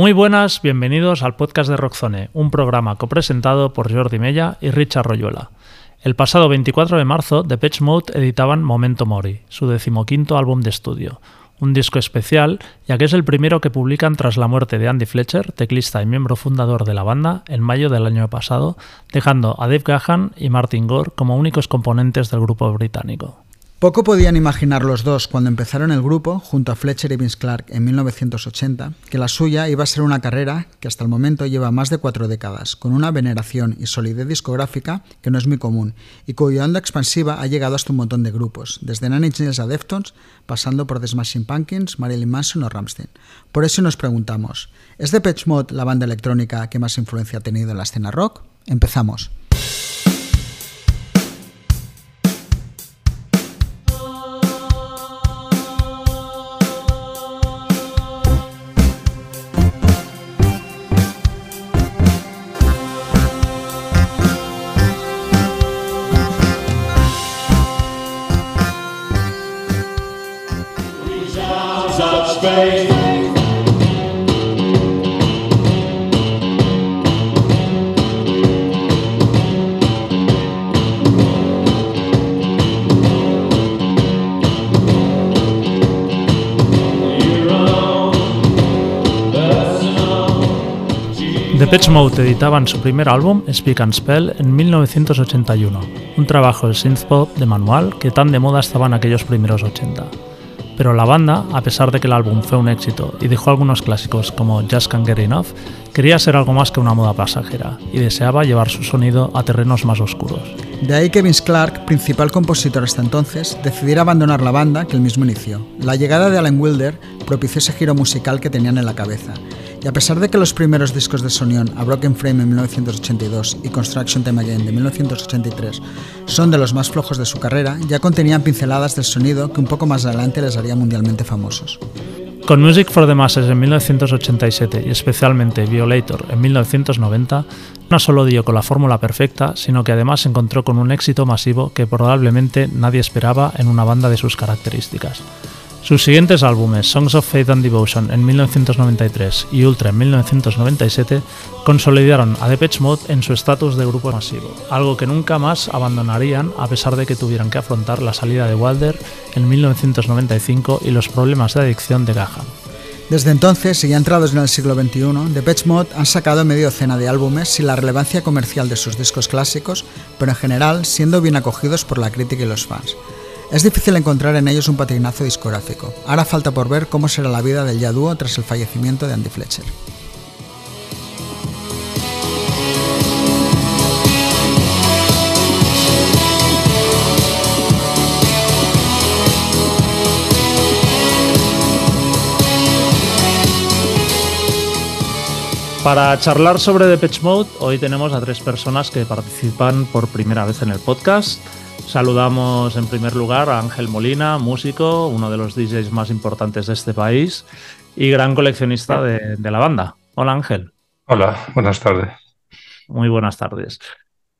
Muy buenas, bienvenidos al podcast de Rockzone, un programa copresentado por Jordi Mella y Richard Royuela. El pasado 24 de marzo, The Patch Mode editaban Momento Mori, su decimoquinto álbum de estudio, un disco especial, ya que es el primero que publican tras la muerte de Andy Fletcher, teclista y miembro fundador de la banda, en mayo del año pasado, dejando a Dave Gahan y Martin Gore como únicos componentes del grupo británico. Poco podían imaginar los dos cuando empezaron el grupo, junto a Fletcher y Vince Clark en 1980, que la suya iba a ser una carrera que hasta el momento lleva más de cuatro décadas, con una veneración y solidez discográfica que no es muy común, y cuya onda expansiva ha llegado hasta un montón de grupos, desde Nine Inch a Deftones, pasando por The Smashing Pumpkins, Marilyn Manson o Rammstein. Por eso nos preguntamos, ¿es Depeche Mode la banda electrónica que más influencia ha tenido en la escena rock? Empezamos. Depeche Mode editaban su primer álbum, Speak and Spell, en 1981, un trabajo de synthpop de manual que tan de moda estaba en aquellos primeros 80. Pero la banda, a pesar de que el álbum fue un éxito y dejó algunos clásicos como Just Can't Get Enough, quería ser algo más que una moda pasajera y deseaba llevar su sonido a terrenos más oscuros. De ahí que Vince Clark, principal compositor hasta entonces, decidiera abandonar la banda que él mismo inició. La llegada de Alan Wilder propició ese giro musical que tenían en la cabeza y a pesar de que los primeros discos de Sonion, A Broken Frame en 1982 y Construction Time Again de 1983, son de los más flojos de su carrera, ya contenían pinceladas del sonido que un poco más adelante les haría mundialmente famosos. Con Music for the Masses en 1987 y especialmente Violator en 1990, no solo dio con la fórmula perfecta, sino que además se encontró con un éxito masivo que probablemente nadie esperaba en una banda de sus características. Sus siguientes álbumes, Songs of Faith and Devotion en 1993 y Ultra en 1997, consolidaron a Depeche Mode en su estatus de grupo masivo, algo que nunca más abandonarían a pesar de que tuvieran que afrontar la salida de Wilder en 1995 y los problemas de adicción de Gahan. Desde entonces, y ya entrados en el siglo XXI, Depeche Mode han sacado medio docena de álbumes sin la relevancia comercial de sus discos clásicos, pero en general siendo bien acogidos por la crítica y los fans. Es difícil encontrar en ellos un patinazo discográfico. Ahora falta por ver cómo será la vida del ya dúo tras el fallecimiento de Andy Fletcher. Para charlar sobre Depeche Mode, hoy tenemos a tres personas que participan por primera vez en el podcast. Saludamos en primer lugar a Ángel Molina, músico, uno de los DJs más importantes de este país y gran coleccionista de, la banda. Hola Ángel. Hola, buenas tardes. Muy buenas tardes.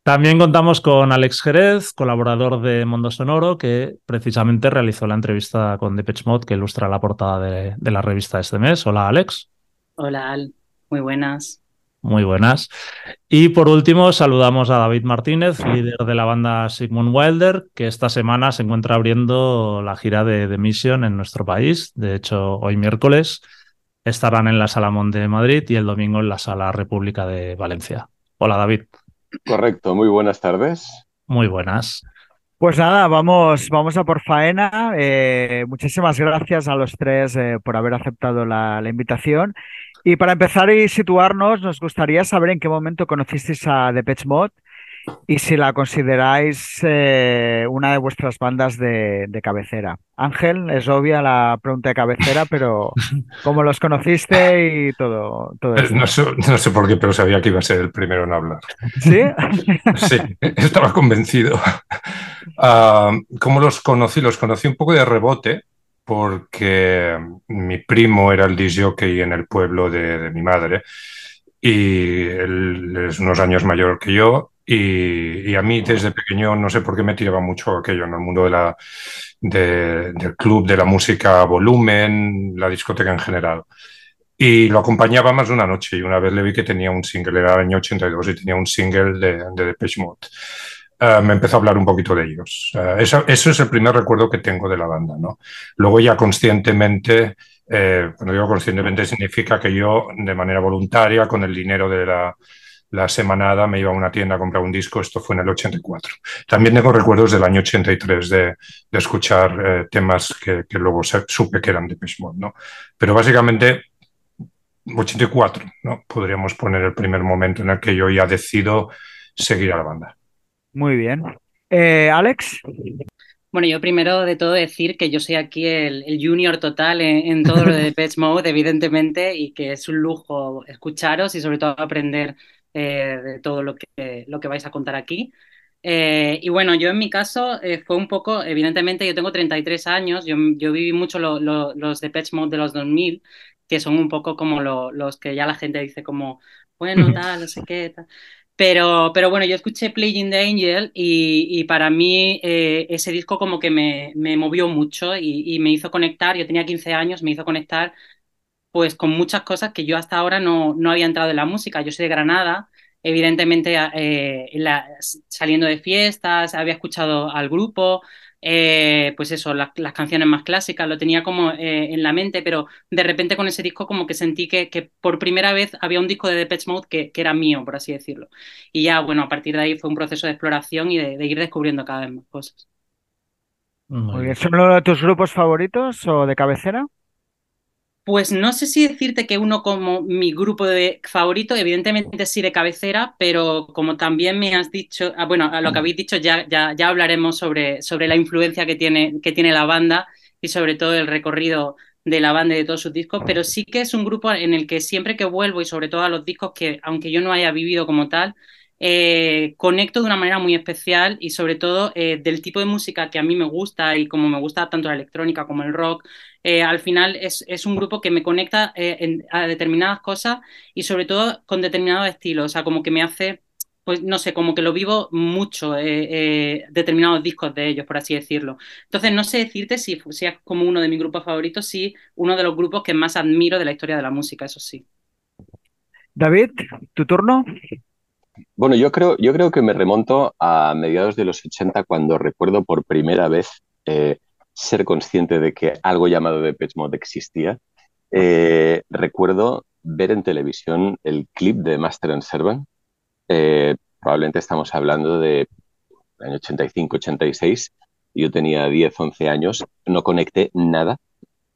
También contamos con Alex Jerez, colaborador de Mundo Sonoro, que precisamente realizó la entrevista con Depeche Mode que ilustra la portada de, de la revista este mes. Hola Alex. Hola Al, muy buenas. Muy buenas. Y por último, saludamos a David Martínez, líder de la banda Sigmund Wilder, que esta semana se encuentra abriendo la gira de The Mission en nuestro país. De hecho, hoy miércoles estarán en la Sala de Madrid y el domingo en la Sala República de Valencia. Hola, David. Correcto, muy buenas tardes. Muy buenas. Pues nada, vamos, vamos a por faena. Eh, muchísimas gracias a los tres eh, por haber aceptado la, la invitación. Y para empezar y situarnos, nos gustaría saber en qué momento conocisteis a Depeche Mode y si la consideráis eh, una de vuestras bandas de, cabecera. Ángel, es obvia la pregunta de cabecera, pero ¿cómo los conociste y todo, todo eh, No sé, por qué, pero sabía que iba a ser el primero en hablar. ¿Sí? Sí, estaba convencido. Ah, ¿Cómo los conocí? Los conocí un poco de rebote porque mi primo era el disjockey en el pueblo de, mi madre y él es unos años mayor que yo y, a mí desde pequeño no sé por qué me tiraba mucho aquello en el mundo de la, del club, de la música volumen, la discoteca en general. y lo acompañaba más de una noche y una vez le vi que tenía un single, era el año 82 y tenía un single de, de Depeche Mode. Uh, me empezó a hablar un poquito de ellos. Uh, eso, eso, es el primer recuerdo que tengo de la banda. ¿no? Luego ya conscientemente, eh, cuando digo conscientemente significa que yo de manera voluntaria, con el dinero de la, la, semanada, me iba a una tienda a comprar un disco, esto fue en el 84. También tengo recuerdos del año 83 de, de escuchar eh, temas que, que, luego supe que eran de Mode, ¿no? Pero básicamente 84, ¿no? Podríamos poner el primer momento en el que yo ya decido seguir a la banda. Muy bien. Eh, Alex. Bueno, yo primero de todo decir que yo soy aquí el, el junior total en, en, todo lo de Depeche Mode, evidentemente, y que es un lujo escucharos y sobre todo aprender eh, de todo lo que, lo que vais a contar aquí. Eh, y bueno, yo en mi caso eh, fue un poco, evidentemente yo tengo 33 años, yo, yo viví mucho lo, lo, los Depeche Mode de los 2000, que son un poco como lo, los que ya la gente dice como, bueno, tal, no sé qué, tal. Pero, pero bueno, yo escuché Playing the Angel y, y para mí eh, ese disco como que me, me movió mucho y, y, me hizo conectar, yo tenía 15 años, me hizo conectar pues con muchas cosas que yo hasta ahora no, no había entrado en la música. Yo soy de Granada, evidentemente eh, saliendo de fiestas, había escuchado al grupo, eh, pues eso, las, las, canciones más clásicas, lo tenía como eh, en la mente, pero de repente con ese disco como que sentí que, que por primera vez había un disco de Depeche Mode que, que, era mío, por así decirlo. Y ya, bueno, a partir de ahí fue un proceso de exploración y de, de ir descubriendo cada vez más cosas. Muy bien. ¿Son uno de tus grupos favoritos o de cabecera? Pues no sé si decirte que uno como mi grupo de favorito, evidentemente sí de cabecera, pero como también me has dicho, ah, bueno, a lo que habéis dicho ya, ya, ya hablaremos sobre, sobre la influencia que tiene, que tiene la banda y sobre todo el recorrido de la banda y de todos sus discos, pero sí que es un grupo en el que siempre que vuelvo y sobre todo a los discos que, aunque yo no haya vivido como tal, eh, conecto de una manera muy especial y sobre todo eh, del tipo de música que a mí me gusta y como me gusta tanto la electrónica como el rock, eh, al final es, es, un grupo que me conecta en, a determinadas cosas y sobre todo con determinados estilos, o sea, como que me hace, pues no sé, como que lo vivo mucho, determinados discos de ellos, por así decirlo. Entonces, no sé decirte si, si es como uno de mis grupos favoritos, sí, uno de los grupos que más admiro de la historia de la música, eso sí. David, tu turno. Bueno, yo creo, yo creo que me remonto a mediados de los 80 cuando recuerdo por primera vez eh, ser consciente de que algo llamado Depeche Mode existía. Eh, recuerdo ver en televisión el clip de Master and Servant. Eh, probablemente estamos hablando de año 85, 86. Yo tenía 10, 11 años. No conecté nada,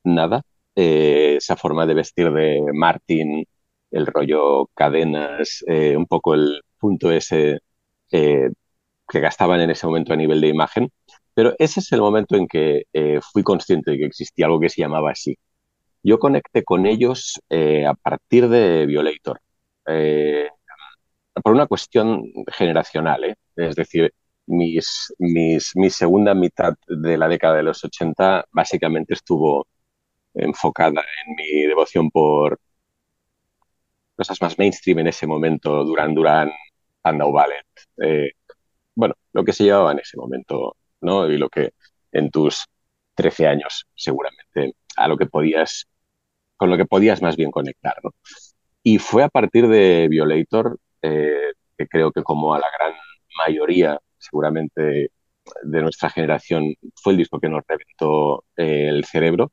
nada. Esa forma de vestir de Martin, el rollo cadenas, un poco el punto ese eh, que gastaban en ese momento a nivel de imagen. Pero ese es el momento en que eh, fui consciente de que existía algo que se llamaba así. Yo conecté con ellos eh, a partir de Violator, eh, por una cuestión generacional, es decir, mis, mi segunda mitad de la década de los 80 básicamente estuvo enfocada en mi devoción por cosas más mainstream en ese momento, Duran Duran, Andau Ballet, bueno, lo que se llevaba en ese momento ¿no? Y lo que en tus 13 años, seguramente, a lo que podías, con lo que podías más bien conectar, ¿no? Y fue a partir de Violator, eh, que creo que como a la gran mayoría, seguramente, de nuestra generación, fue el disco que nos reventó eh, el cerebro.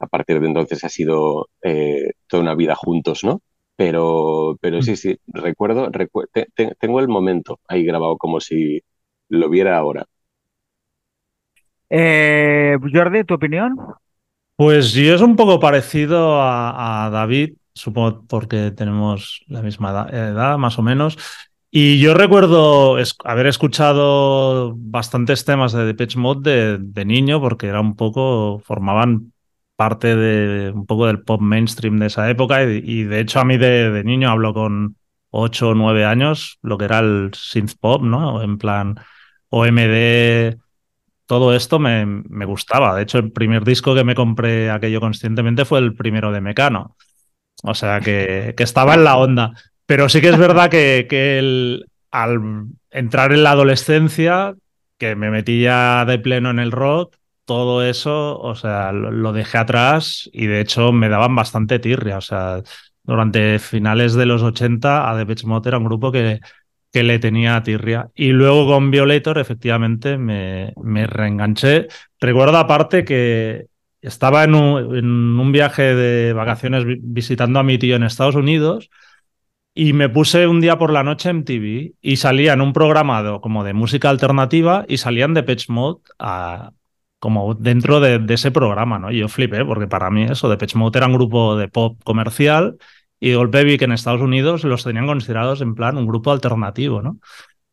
A partir de entonces ha sido eh, toda una vida juntos, ¿no? Pero, pero sí, sí, recuerdo, recu te, te, tengo el momento ahí grabado como si lo viera ahora. Eh, Jordi, ¿tu opinión? Pues yo es un poco parecido a, a, David, supongo porque tenemos la misma edad, edad, más o menos. Y yo recuerdo es, haber escuchado bastantes temas de Depeche Mode de, de, niño, porque era un poco, formaban parte de un poco del pop mainstream de esa época. Y, de hecho, a mí de, de, niño hablo con 8 o 9 años, lo que era el synth pop, ¿no? En plan OMD todo esto me, me, gustaba. De hecho, el primer disco que me compré aquello conscientemente fue el primero de Mecano. O sea, que, que estaba en la onda. Pero sí que es verdad que, que al entrar en la adolescencia, que me metía de pleno en el rock, todo eso, o sea, lo, dejé atrás y de hecho me daban bastante tirria. O sea, durante finales de los 80 a Depeche Mode era un grupo que, que le tenía tirria. Y luego con Violator efectivamente me, me reenganché. Recuerdo aparte que estaba en un, en un viaje de vacaciones visitando a mi tío en Estados Unidos y me puse un día por la noche en TV y salía en un programado como de música alternativa y salían de Pitch Mode a, como dentro de, ese programa, ¿no? Yo flipé, porque para mí eso, de Pitch Mode era un grupo de pop comercial y vi que en Estados Unidos los tenían considerados en plan un grupo alternativo, ¿no?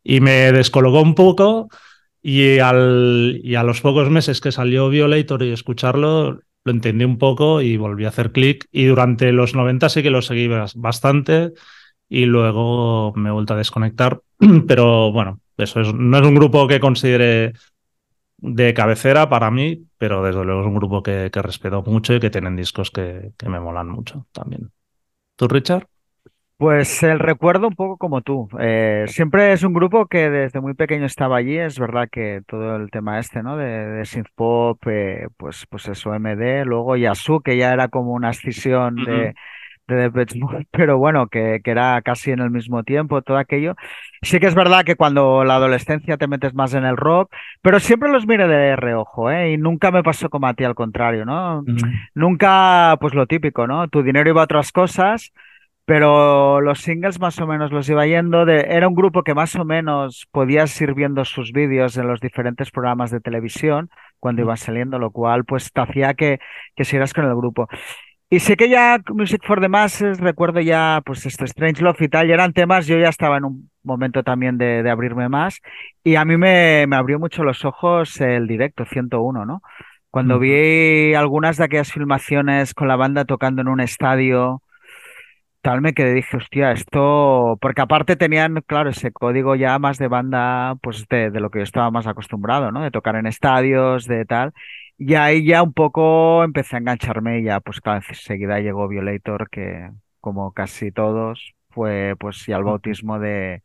Y me descolocó un poco y, al, y a los pocos meses que salió Violator y escucharlo, lo entendí un poco y volví a hacer clic. Y durante los 90 sí que lo seguí bastante y luego me he vuelto a desconectar. Pero bueno, eso no es un grupo que considere de cabecera para mí, pero desde luego es un grupo que, respeto mucho y que tienen discos que, que, me molan mucho también. ¿Tú, Richard? Pues el recuerdo un poco como tú. Eh, siempre es un grupo que desde muy pequeño estaba allí. Es verdad que todo el tema este, ¿no? De, de synth pop, eh, pues, pues eso, MD, luego Yasu, que ya era como una escisión de de pero bueno, que, que, era casi en el mismo tiempo, todo aquello. Sí que es verdad que cuando la adolescencia te metes más en el rock, pero siempre los mire de reojo, ¿eh? Y nunca me pasó como a ti, al contrario, ¿no? Nunca, pues lo típico, ¿no? Tu dinero iba a otras cosas, pero los singles más o menos los iba yendo. De, era un grupo que más o menos podías ir viendo sus vídeos en los diferentes programas de televisión cuando iban saliendo, lo cual pues te hacía que, que siguieras con el grupo. Y sé que ya Music for the Masses, recuerdo ya, pues esto, Strange Love y tal, ya eran temas, yo ya estaba en un momento también de, de abrirme más, y a mí me, me, abrió mucho los ojos el directo 101, ¿no? Cuando vi algunas de aquellas filmaciones con la banda tocando en un estadio, tal, me quedé, dije, hostia, esto, porque aparte tenían, claro, ese código ya más de banda, pues de, de lo que yo estaba más acostumbrado, ¿no? De tocar en estadios, de tal. Y ahí ya un poco empecé a engancharme y ya, pues claro, enseguida llegó Violator, que como casi todos, fue pues sí al bautismo de,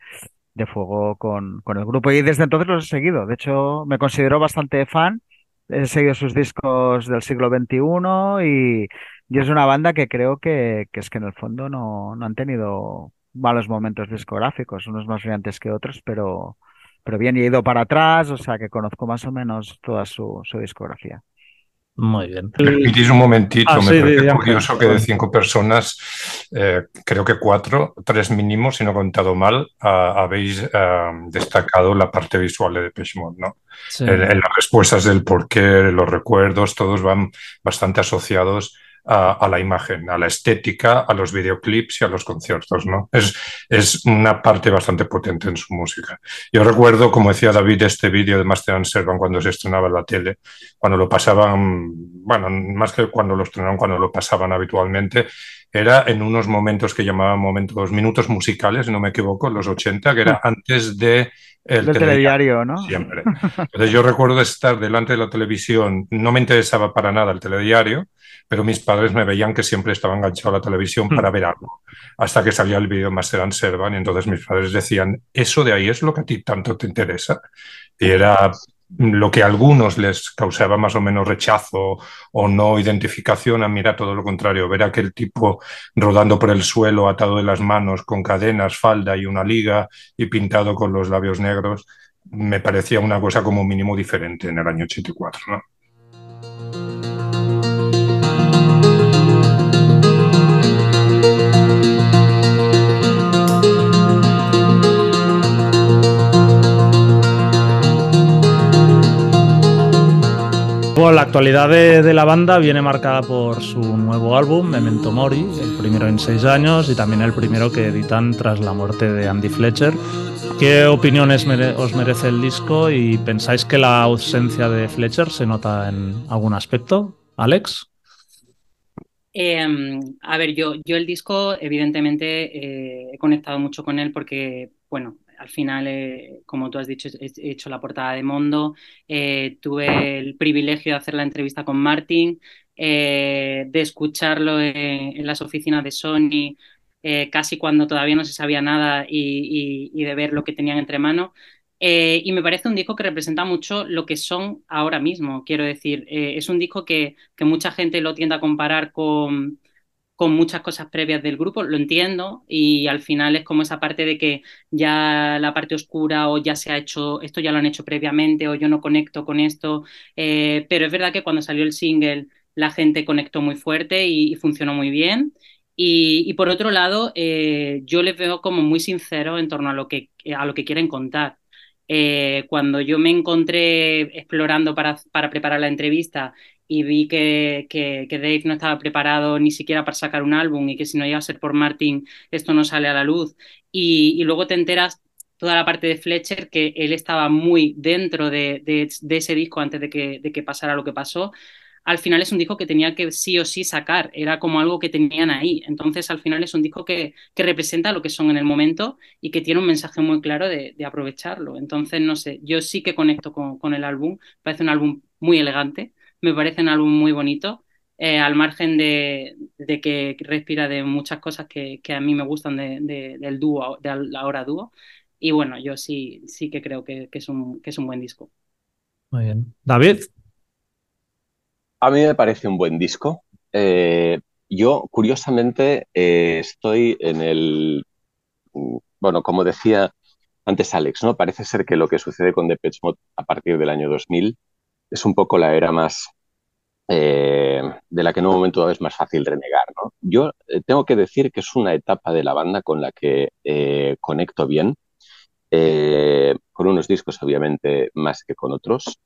de fuego con, con el grupo. Y desde entonces los he seguido. De hecho, me considero bastante fan. He seguido sus discos del siglo XXI y, y es una banda que creo que, que es que en el fondo no, no han tenido malos momentos discográficos, unos más brillantes que otros, pero, pero bien, he ido para atrás, o sea que conozco más o menos toda su, discografía. Muy bien. Permitís un momentito, ah, me parece curioso que de cinco personas, eh, creo que cuatro, tres mínimos, si no he contado mal, habéis eh, destacado la parte visual de Depeche ¿no? En, las respuestas del porqué, los recuerdos, todos van bastante asociados a, la imagen, a la estética, a los videoclips y a los conciertos, ¿no? Es, es una parte bastante potente en su música. Yo recuerdo, como decía David, este vídeo de Master and Servant cuando se estrenaba en la tele, cuando lo pasaban, bueno, más que cuando lo estrenaron, cuando lo pasaban habitualmente, era en unos momentos que llamaban momentos, minutos musicales, no me equivoco, los 80, que era antes de el telediario, ¿no? Siempre. Entonces yo recuerdo estar delante de la televisión, no me interesaba para nada el telediario, pero mis padres me veían que siempre estaba enganchado a la televisión para ver algo, hasta que salía el vídeo Master and Servan, y entonces mis padres decían, eso de ahí es lo que a ti tanto te interesa. Y era lo que a algunos les causaba más o menos rechazo o no identificación, a mí era todo lo contrario, ver a aquel tipo rodando por el suelo, atado de las manos, con cadenas, falda y una liga y pintado con los labios negros, me parecía una cosa como mínimo diferente en el año 84. ¿no? La actualidad de, la banda viene marcada por su nuevo álbum, Memento Mori, el primero en seis años y también el primero que editan tras la muerte de Andy Fletcher. ¿Qué opiniones os merece el disco y pensáis que la ausencia de Fletcher se nota en algún aspecto? Alex. Em, a ver, yo, yo el disco, evidentemente, eh, he conectado mucho con él porque, bueno, al final, eh, como tú has dicho, he hecho la portada de Mondo, eh, tuve el privilegio de hacer la entrevista con Martin, eh, de escucharlo en, las oficinas de Sony, casi cuando todavía no se sabía nada y, de ver lo que tenían entre manos. Y me parece un disco que representa mucho lo que son ahora mismo, quiero decir. Es un disco que, que, mucha gente lo tiende a comparar con, con muchas cosas previas del grupo, lo entiendo, y al final es como esa parte de que ya la parte oscura o ya se ha hecho, esto ya lo han hecho previamente o yo no conecto con esto, eh, pero es verdad que cuando salió el single la gente conectó muy fuerte y, y funcionó muy bien. Y, y, por otro lado, eh, yo les veo como muy sinceros en torno a lo que, a lo que quieren contar. Eh, cuando yo me encontré explorando para, para preparar la entrevista y vi que, que, Dave no estaba preparado ni siquiera para sacar un álbum y que si no iba a ser por Martin esto no sale a la luz y, luego te enteras toda la parte de Fletcher que él estaba muy dentro de, de, de ese disco antes de que, de que pasara lo que pasó al final es un disco que tenía que sí o sí sacar, era como algo que tenían ahí. Entonces, al final es un disco que, que representa lo que son en el momento y que tiene un mensaje muy claro de, de aprovecharlo. Entonces, no sé, yo sí que conecto con, con, el álbum, parece un álbum muy elegante, me parece un álbum muy bonito, eh, al margen de, de, que respira de muchas cosas que, que a mí me gustan de, del dúo, de la hora dúo. Y bueno, yo sí, sí que creo que, que, es un, que es un buen disco. Muy bien. David. A mí me parece un buen disco. Eh, yo, curiosamente, eh, estoy en el. Bueno, como decía antes Alex, ¿no? Parece ser que lo que sucede con Depeche Mode a partir del año 2000 es un poco la era más. Eh, de la que en un momento es más fácil renegar, ¿no? Yo eh, tengo que decir que es una etapa de la banda con la que eh, conecto bien, con unos discos obviamente más que con otros,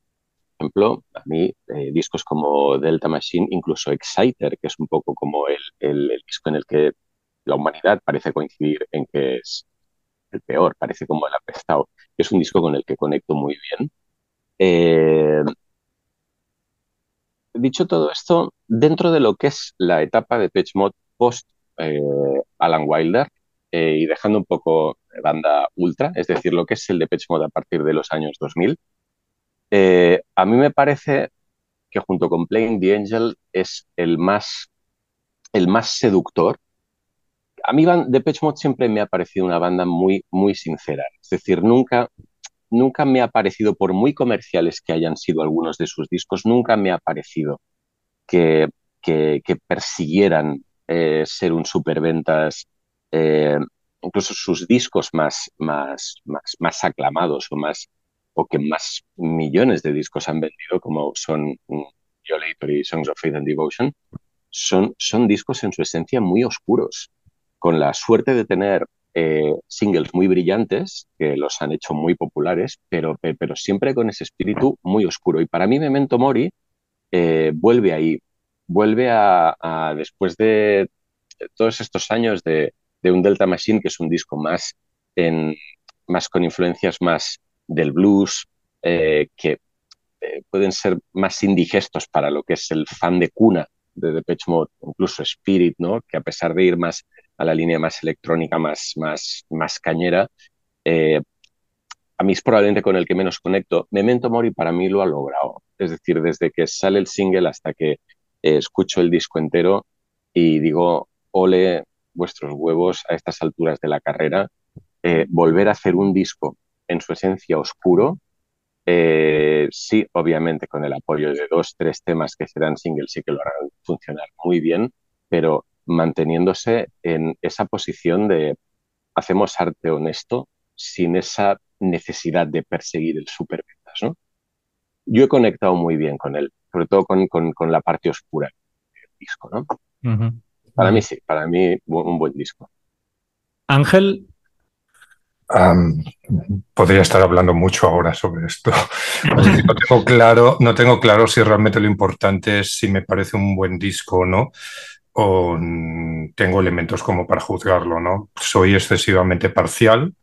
ejemplo, a mí discos como Delta Machine, incluso Exciter, que es un poco como el, el, disco en el que la humanidad parece coincidir en que es el peor, parece como el apestado, es un disco con el que conecto muy bien. Dicho todo esto, dentro de lo que es la etapa de Pitch Mod post eh, Alan Wilder, eh, y dejando un poco banda ultra, es decir, lo que es el de Pitch Mod a partir de los años 2000, eh, a mí me parece que junto con Playing the Angel es el más, el más seductor. A mí Depeche Mode siempre me ha parecido una banda muy, muy sincera. Es decir, nunca, nunca me ha parecido, por muy comerciales que hayan sido algunos de sus discos, nunca me ha parecido que, que, persiguieran eh, ser un superventas. Eh, incluso sus discos más, más, más, aclamados o más, o que más millones de discos han vendido, como son Violator y Songs of Faith and Devotion, son, son discos en su esencia muy oscuros, con la suerte de tener eh, singles muy brillantes, que los han hecho muy populares, pero, pero siempre con ese espíritu muy oscuro. Y para mí Memento Mori eh, vuelve ahí, vuelve a, después de todos estos años de, de, un Delta Machine, que es un disco más, en, más con influencias más del blues, eh, que pueden ser más indigestos para lo que es el fan de cuna de Depeche Mode, incluso Spirit, ¿no? que a pesar de ir más a la línea más electrónica, más, más, más cañera, eh, a mí es probablemente con el que menos conecto. Memento Mori para mí lo ha logrado. Es decir, desde que sale el single hasta que eh, escucho el disco entero y digo, ole vuestros huevos a estas alturas de la carrera, eh, volver a hacer un disco en su esencia oscuro, sí, obviamente con el apoyo de dos, tres temas que serán singles sí que lo harán funcionar muy bien, pero manteniéndose en esa posición de hacemos arte honesto sin esa necesidad de perseguir el superventas, ¿no? Yo he conectado muy bien con él, sobre todo con, con, con la parte oscura del disco, ¿no? Uh -huh. Para uh -huh. mí sí, para mí un buen disco. Ángel, Um, podría estar hablando mucho ahora sobre esto. No tengo, claro, no tengo claro si realmente lo importante es si me parece un buen disco o no, o tengo elementos como para juzgarlo, ¿no? Soy excesivamente parcial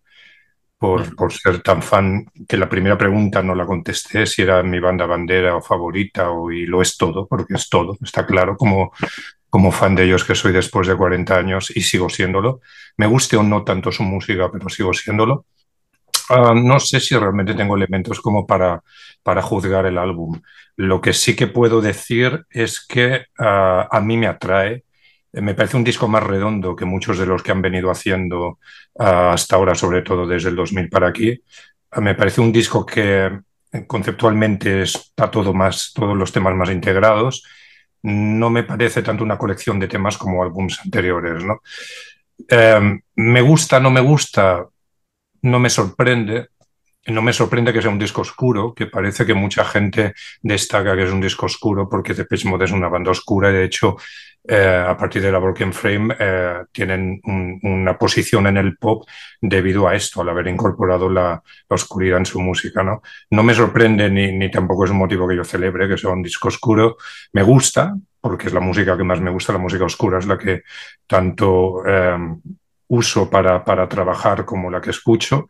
por, por ser tan fan que la primera pregunta no la contesté si era mi banda bandera o favorita o, y lo es todo, porque es todo, está claro, como como fan de ellos que soy después de 40 años y sigo siéndolo. Me guste o no tanto su música, pero sigo siéndolo. Uh, no sé si realmente tengo elementos como para, para juzgar el álbum. Lo que sí que puedo decir es que uh, a mí me atrae. Me parece un disco más redondo que muchos de los que han venido haciendo uh, hasta ahora, sobre todo desde el 2000 para aquí. me parece un disco que conceptualmente está todo más, todos los temas más integrados. No me parece tanto una colección de temas como álbumes anteriores, ¿no? Eh, me gusta, no me gusta, no me sorprende. No me sorprende que sea un disco oscuro, que parece que mucha gente destaca que es un disco oscuro porque Depeche Mode es una banda oscura y de hecho eh, a partir de la Broken Frame, eh, tienen una posición en el pop debido a esto, al haber incorporado la, oscuridad en su música. ¿no? no me sorprende ni, tampoco es un motivo que yo celebre que sea un disco oscuro. Me gusta, porque es la música que más me gusta, la música oscura es la que tanto eh, uso para, para, trabajar como la que escucho.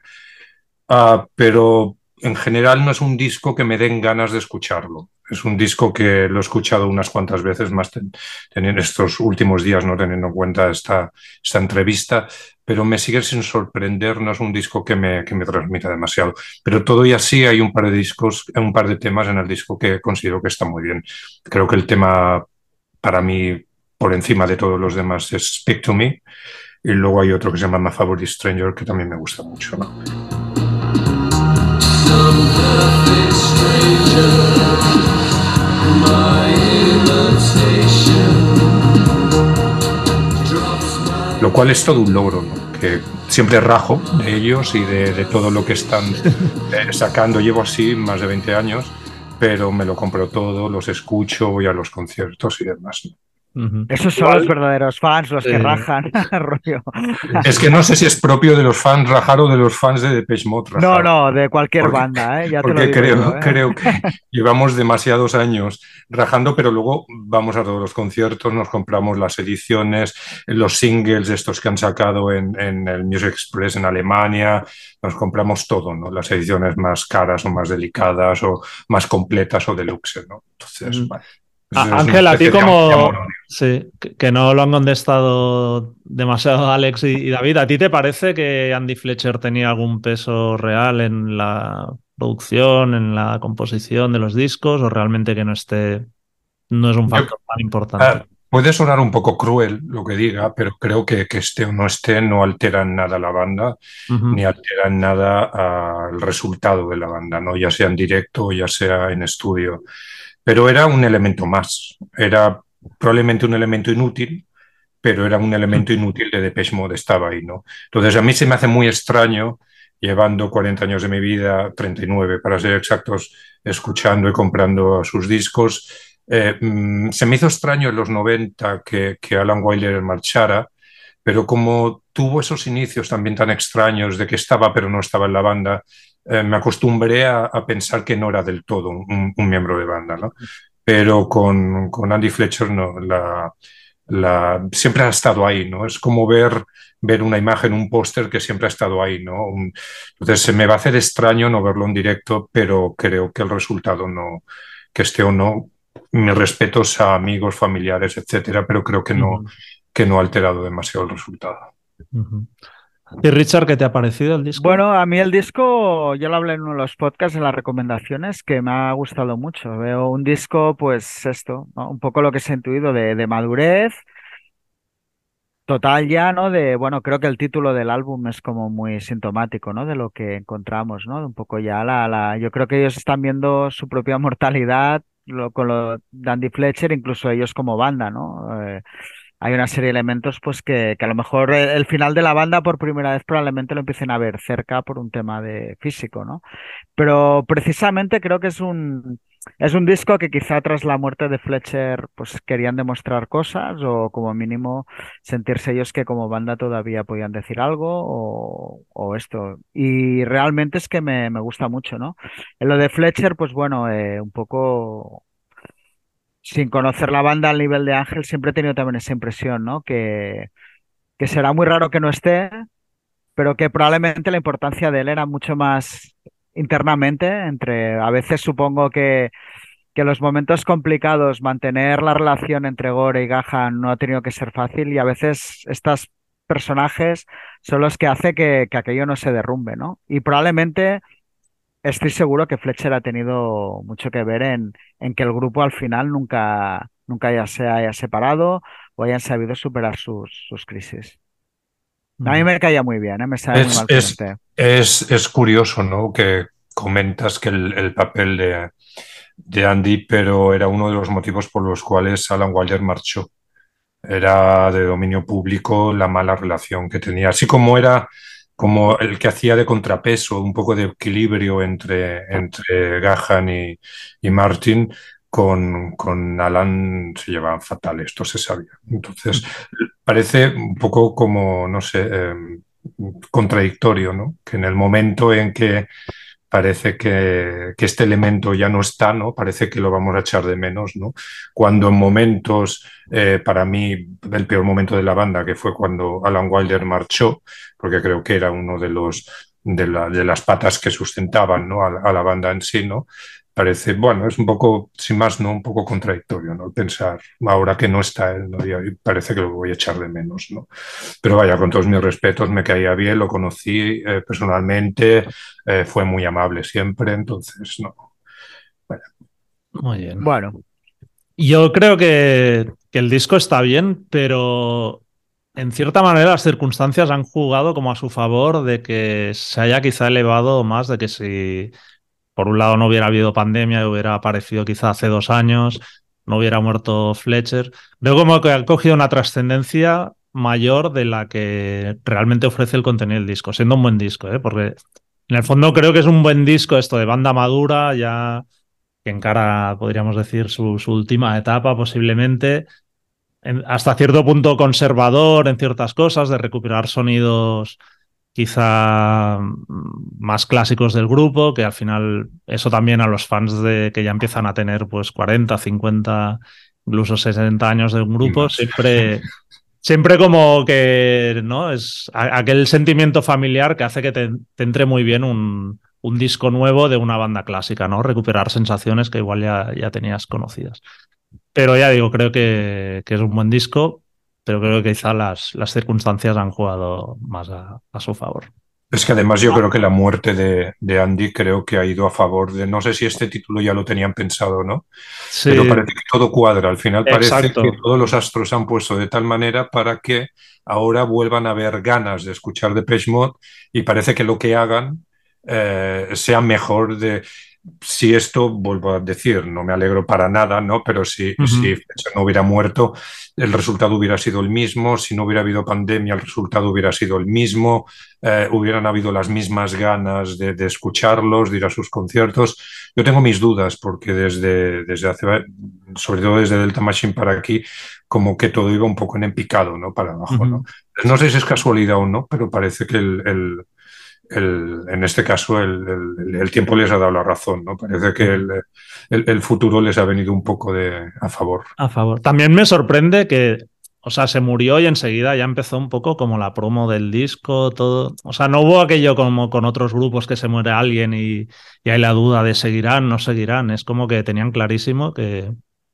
Uh, pero en general no es un disco que me den ganas de escucharlo. Es un disco que lo he escuchado unas cuantas veces más en estos últimos días, no teniendo en cuenta esta, esta entrevista, pero me sigue sin sorprender, no es un disco que me, que me transmita demasiado. Pero todo y así hay un par de discos, un par de temas en el disco que considero que está muy bien. Creo que el tema para mí, por encima de todos los demás, es Speak to Me. Y luego hay otro que se llama My Favorite Stranger, que también me gusta mucho. ¿no? Lo cual es todo un logro, que siempre rajo de ellos y de, todo lo que están eh, sacando. Llevo así más de 20 años, pero me lo compro todo, los escucho, voy a los conciertos y demás. Esos son los verdaderos fans, los que rajan. es que no sé si es propio de los fans rajar o de los fans de Depeche Mode. No, no, de cualquier banda. ¿eh? porque creo, ¿eh? creo que llevamos demasiados años rajando, pero luego vamos a todos los conciertos, nos compramos las ediciones, los singles estos que han sacado en, el Music Express en Alemania, nos compramos todo, ¿no? Las ediciones más caras o más delicadas o más completas o deluxe, ¿no? Entonces, Ángel, a ti como... Sí, que no lo han contestado demasiado Alex y, David, ¿a ti te parece que Andy Fletcher tenía algún peso real en la producción, en la composición de los discos o realmente que no esté, no es un factor tan importante? Ah, puede sonar un poco cruel lo que diga, pero creo que que esté o no esté no altera en nada la banda, ni altera en nada el resultado de la banda, ¿no? ya sea en directo o ya sea en estudio pero era un elemento más. Era probablemente un elemento inútil, pero era un elemento inútil de Depeche Mode, estaba ahí, ¿no? Entonces a mí se me hace muy extraño, llevando 40 años de mi vida, 39 para ser exactos, escuchando y comprando sus discos. Eh, mm, se me hizo extraño en los 90 que, que Alan Wilder marchara, pero como tuvo esos inicios también tan extraños de que estaba pero no estaba en la banda, eh, me acostumbré a, pensar que no era del todo un, miembro de banda, ¿no? Pero con, con Andy Fletcher no, la, la, siempre ha estado ahí, ¿no? Es como ver, ver una imagen, un póster que siempre ha estado ahí, ¿no? entonces se me va a hacer extraño no verlo en directo, pero creo que el resultado no, que esté o no, mis respetos a amigos, familiares, etcétera, pero creo que no, que no ha alterado demasiado el resultado. ¿Y Richard, qué te ha parecido el disco? Bueno, a mí el disco, yo lo hablé en uno de los podcasts, en las recomendaciones, que me ha gustado mucho. Veo un disco, pues esto, un poco lo que he intuido de, madurez, total ya, ¿no? De, bueno, creo que el título del álbum es como muy sintomático, ¿no? De lo que encontramos, ¿no? Un poco ya la, la, yo creo que ellos están viendo su propia mortalidad lo, con lo de Andy Fletcher, incluso ellos como banda, ¿no? Eh, hay una serie de elementos pues que, a lo mejor el final de la banda por primera vez probablemente lo empiecen a ver cerca por un tema de físico, ¿no? Pero precisamente creo que es un es un disco que quizá tras la muerte de Fletcher pues querían demostrar cosas o como mínimo sentirse ellos que como banda todavía podían decir algo o, o esto. Y realmente es que me, me, gusta mucho, ¿no? En lo de Fletcher, pues bueno, eh, un poco sin conocer la banda al nivel de Ángel, siempre he tenido también esa impresión, ¿no? Que, que será muy raro que no esté, pero que probablemente la importancia de él era mucho más internamente, entre a veces supongo que, que los momentos complicados, mantener la relación entre Gore y Gahan no ha tenido que ser fácil y a veces estos personajes son los que hace que, que aquello no se derrumbe, ¿no? Y probablemente estoy seguro que Fletcher ha tenido mucho que ver en, en que el grupo al final nunca, nunca ya se haya separado o hayan sabido superar sus, sus crisis. A mí me caía muy bien, ¿eh? me sabe muy mal Es, es curioso, ¿no? Que comentas que el, el papel de, de Andy, pero era uno de los motivos por los cuales Alan Wilder marchó. Era de dominio público la mala relación que tenía, así como era como el que hacía de contrapeso, un poco de equilibrio entre, entre Gahan y, y Martin, con, con, Alan se llevaban fatal, esto se sabía. Entonces, parece un poco como, no sé, eh, contradictorio, ¿no? Que en el momento en que parece que, este elemento ya no está, ¿no? Parece que lo vamos a echar de menos, ¿no? Cuando en momentos, eh, para mí, el peor momento de la banda, que fue cuando Alan Wilder marchó, porque creo que era uno de los de, de las patas que sustentaban ¿no? a, a, la banda en sí, ¿no? Parece, bueno, es un poco, sin más, ¿no? Un poco contradictorio, ¿no? Pensar, ahora que no está él, ¿no? Y parece que lo voy a echar de menos, ¿no? Pero vaya, con todos mis respetos, me caía bien, lo conocí eh, personalmente, eh, fue muy amable siempre, entonces, no. Bueno. Muy bien. Bueno. Yo creo que, que el disco está bien, pero en cierta manera las circunstancias han jugado como a su favor de que se haya quizá elevado más de que si por un lado no hubiera habido pandemia, hubiera aparecido quizá hace dos años, no hubiera muerto Fletcher. Veo como que ha cogido una trascendencia mayor de la que realmente ofrece el contenido del disco, siendo un buen disco, ¿eh? porque en el fondo creo que es un buen disco esto de banda madura, ya que encara, podríamos decir, su, última etapa posiblemente, en, hasta cierto punto conservador en ciertas cosas, de recuperar sonidos quizá mm, más clásicos del grupo, que al final eso también a los fans de que ya empiezan a tener pues 40, 50, incluso 60 años de un grupo, siempre, siempre como que, ¿no? Es aquel sentimiento familiar que hace que te, te entre muy bien un, un, disco nuevo de una banda clásica, ¿no? Recuperar sensaciones que igual ya, ya tenías conocidas. Pero ya digo, creo que, que es un buen disco pero creo que quizá las, las circunstancias han jugado más a, a, su favor. Es que además yo creo que la muerte de, de, Andy creo que ha ido a favor de, no sé si este título ya lo tenían pensado, ¿no? Sí. Pero parece que todo cuadra, al final parece Exacto. que todos los astros se han puesto de tal manera para que ahora vuelvan a haber ganas de escuchar de Mode y parece que lo que hagan eh, sea mejor de si esto, vuelvo a decir, no me alegro para nada, ¿no? Pero si, uh -huh. si no hubiera muerto, el resultado hubiera sido el mismo. Si no hubiera habido pandemia, el resultado hubiera sido el mismo. Eh, hubieran habido las mismas ganas de, de, escucharlos, de ir a sus conciertos. Yo tengo mis dudas porque desde, desde hace, sobre todo desde Delta Machine para aquí, como que todo iba un poco en picado, ¿no? Para abajo, uh -huh. ¿no? No sé si es casualidad o no, pero parece que el, el en este caso el, tiempo les ha dado la razón, ¿no? Parece que el, futuro les ha venido un poco a favor. A favor. También me sorprende que, o sea, se murió y enseguida ya empezó un poco como la promo del disco, todo. O sea, no hubo aquello como con otros grupos que se muere alguien y, y hay la duda de seguirán, no seguirán. Es como que tenían clarísimo que,